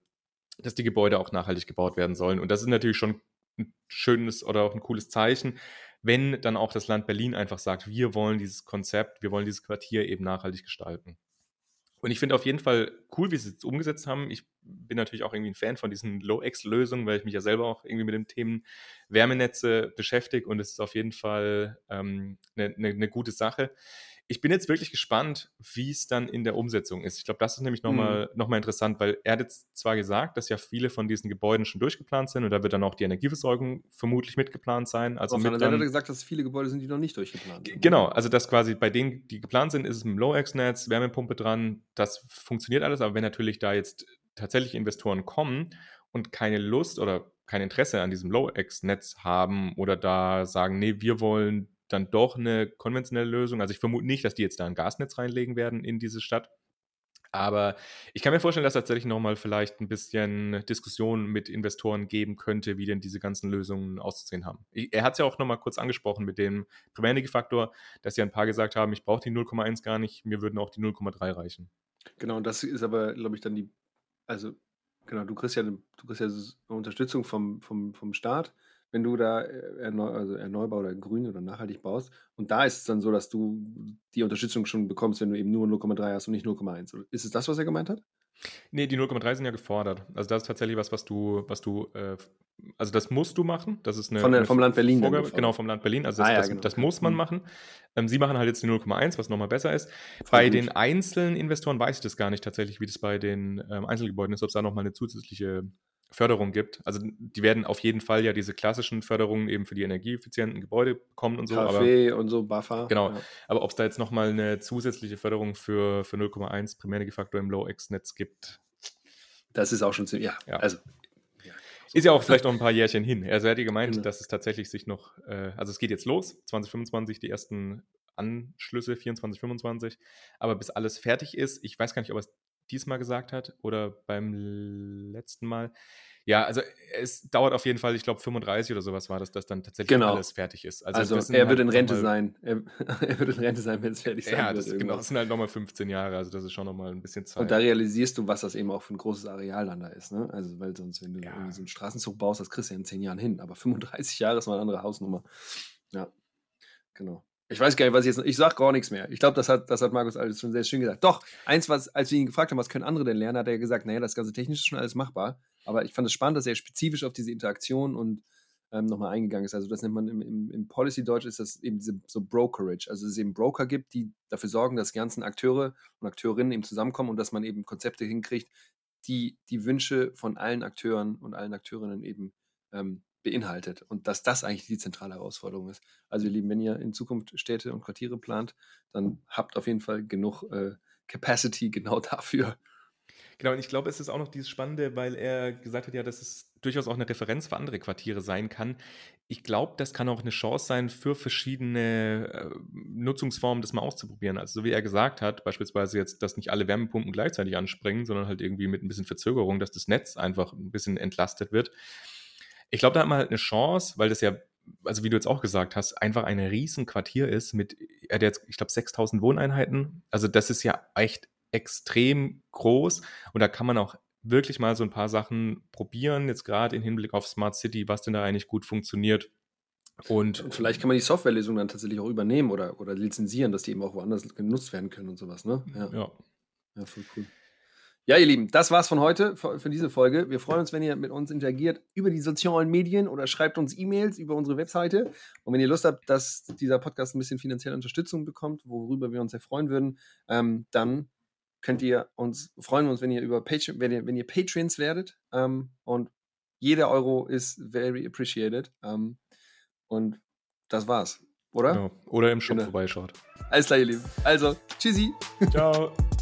dass die Gebäude auch nachhaltig gebaut werden sollen. Und das ist natürlich schon ein schönes oder auch ein cooles Zeichen, wenn dann auch das Land Berlin einfach sagt, wir wollen dieses Konzept, wir wollen dieses Quartier eben nachhaltig gestalten. Und ich finde auf jeden Fall cool, wie sie es umgesetzt haben. Ich bin natürlich auch irgendwie ein Fan von diesen Low-X-Lösungen, weil ich mich ja selber auch irgendwie mit dem Themen Wärmenetze beschäftige und es ist auf jeden Fall ähm, eine, eine, eine gute Sache. Ich bin jetzt wirklich gespannt, wie es dann in der Umsetzung ist. Ich glaube, das ist nämlich nochmal noch mal interessant, weil er hat jetzt zwar gesagt, dass ja viele von diesen Gebäuden schon durchgeplant sind und da wird dann auch die Energieversorgung vermutlich mitgeplant sein. Also Auf mit anderen Seite hat er dann, gesagt, dass es viele Gebäude sind, die noch nicht durchgeplant sind. Genau, also das quasi bei denen, die geplant sind, ist es im Low-X-Netz, Wärmepumpe dran, das funktioniert alles, aber wenn natürlich da jetzt tatsächlich Investoren kommen und keine Lust oder kein Interesse an diesem Low-X-Netz haben oder da sagen, nee, wir wollen dann doch eine konventionelle Lösung, also ich vermute nicht, dass die jetzt da ein Gasnetz reinlegen werden in diese Stadt, aber ich kann mir vorstellen, dass tatsächlich nochmal vielleicht ein bisschen Diskussion mit Investoren geben könnte, wie denn diese ganzen Lösungen auszusehen haben. Er hat es ja auch nochmal kurz angesprochen mit dem Primärenergiefaktor, dass ja ein paar gesagt haben, ich brauche die 0,1 gar nicht, mir würden auch die 0,3 reichen. Genau, und das ist aber, glaube ich, dann die, also, genau, du kriegst ja, du kriegst ja Unterstützung vom, vom, vom Staat, wenn du da äh, erneu, also erneuerbar oder grün oder nachhaltig baust. Und da ist es dann so, dass du die Unterstützung schon bekommst, wenn du eben nur 0,3 hast und nicht 0,1. Oder Ist es das, was er gemeint hat? Nee, die 0,3 sind ja gefordert. Also das ist tatsächlich was, was du, was du, äh, also das musst du machen. Das ist eine, Von eine vom Land Berlin Vorgabe, genau, vom Land Berlin. Also das, Ah ja, das, genau, das muss man Mhm. machen. Ähm, sie machen halt jetzt die 0,1, was nochmal besser ist. Bei gut. den einzelnen Investoren weiß ich das gar nicht tatsächlich, wie das bei den ähm, Einzelgebäuden ist, ob es da nochmal eine zusätzliche Förderung gibt. Also die werden auf jeden Fall ja diese klassischen Förderungen eben für die energieeffizienten Gebäude bekommen und so. Aber, KfW und so, Buffer. Genau. Ja. aber ob es da jetzt nochmal eine zusätzliche Förderung für, für 0,1 Primärenergiefaktor im Low-X-Netz gibt, Das ist auch schon ziemlich, ja, Ja. also. Ist ja auch vielleicht noch ein paar Jährchen hin. Also er hat ja gemeint, Genau. dass es tatsächlich sich noch, äh, also es geht jetzt los, 2025 die ersten Anschlüsse, 24, 25. Aber bis alles fertig ist, ich weiß gar nicht, ob er es diesmal gesagt hat oder beim letzten Mal. Ja, also es dauert auf jeden Fall, ich glaube 35 oder sowas war das, dass dann tatsächlich Genau. alles fertig ist. Also, sind er halt wird in Rente sein. Er, wird in Rente sein, wenn es fertig sein Ja, wird. das, genau, das sind halt nochmal 15 Jahre, also das ist schon nochmal ein bisschen Zeit. Und da realisierst du, was das eben auch für ein großes Areal dann da ist. Ne? Also, weil sonst, wenn du Ja. irgendwie so einen Straßenzug baust, das kriegst du ja in 10 Jahren hin. Aber 35 Jahre ist mal eine andere Hausnummer. Ja, genau. Ich weiß gar nicht, was ich jetzt. Ich sag gar nichts mehr. Ich glaube, das hat, das hat Markus alles schon sehr schön gesagt. Doch, eins, was, als wir ihn gefragt haben, was können andere denn lernen, hat er gesagt, naja, das ganze technisch ist schon alles machbar. Aber ich fand es spannend, dass er spezifisch auf diese Interaktion und ähm, nochmal eingegangen ist. Also, das nennt man im, im, im Policy-Deutsch ist das eben diese, so Brokerage. Also, dass es eben Broker gibt, die dafür sorgen, dass die ganzen Akteure und Akteurinnen eben zusammenkommen und dass man eben Konzepte hinkriegt, die die Wünsche von allen Akteuren und allen Akteurinnen eben ähm, beinhaltet. Und dass das eigentlich die zentrale Herausforderung ist. Also, ihr Lieben, wenn ihr in Zukunft Städte und Quartiere plant, dann habt auf jeden Fall genug äh, Capacity genau dafür. Genau, und ich glaube, es ist auch noch dieses Spannende, weil er gesagt hat, ja, dass es durchaus auch eine Referenz für andere Quartiere sein kann. Ich glaube, das kann auch eine Chance sein für verschiedene äh, Nutzungsformen, das mal auszuprobieren. Also so wie er gesagt hat, beispielsweise jetzt, dass nicht alle Wärmepumpen gleichzeitig anspringen, sondern halt irgendwie mit ein bisschen Verzögerung, dass das Netz einfach ein bisschen entlastet wird. Ich glaube, da hat man halt eine Chance, weil das ja, also wie du jetzt auch gesagt hast, einfach ein riesen Quartier ist mit, er hat jetzt, ich glaube, 6000 Wohneinheiten. Also das ist ja echt extrem groß und da kann man auch wirklich mal so ein paar Sachen probieren, jetzt gerade im Hinblick auf Smart City, was denn da eigentlich gut funktioniert. Und Und vielleicht kann man die Softwarelösung dann tatsächlich auch übernehmen oder, oder lizenzieren, dass die eben auch woanders genutzt werden können und sowas. Ne? Ja. ja, Ja, voll cool. Ja, ihr Lieben, das war's von heute, für, diese Folge. Wir freuen uns, wenn ihr mit uns interagiert über die sozialen Medien oder schreibt uns E-Mails über unsere Webseite. Und wenn ihr Lust habt, dass dieser Podcast ein bisschen finanzielle Unterstützung bekommt, worüber wir uns sehr freuen würden, ähm, dann könnt ihr uns, freuen wir uns, wenn ihr über Patreon, wenn ihr, wenn ihr Patreons werdet. Ähm, und jeder Euro ist very appreciated. Ähm, und das war's, oder? genau. oder im Shop Genau. vorbeischaut. Alles klar, ihr Lieben. Also, tschüssi. Ciao.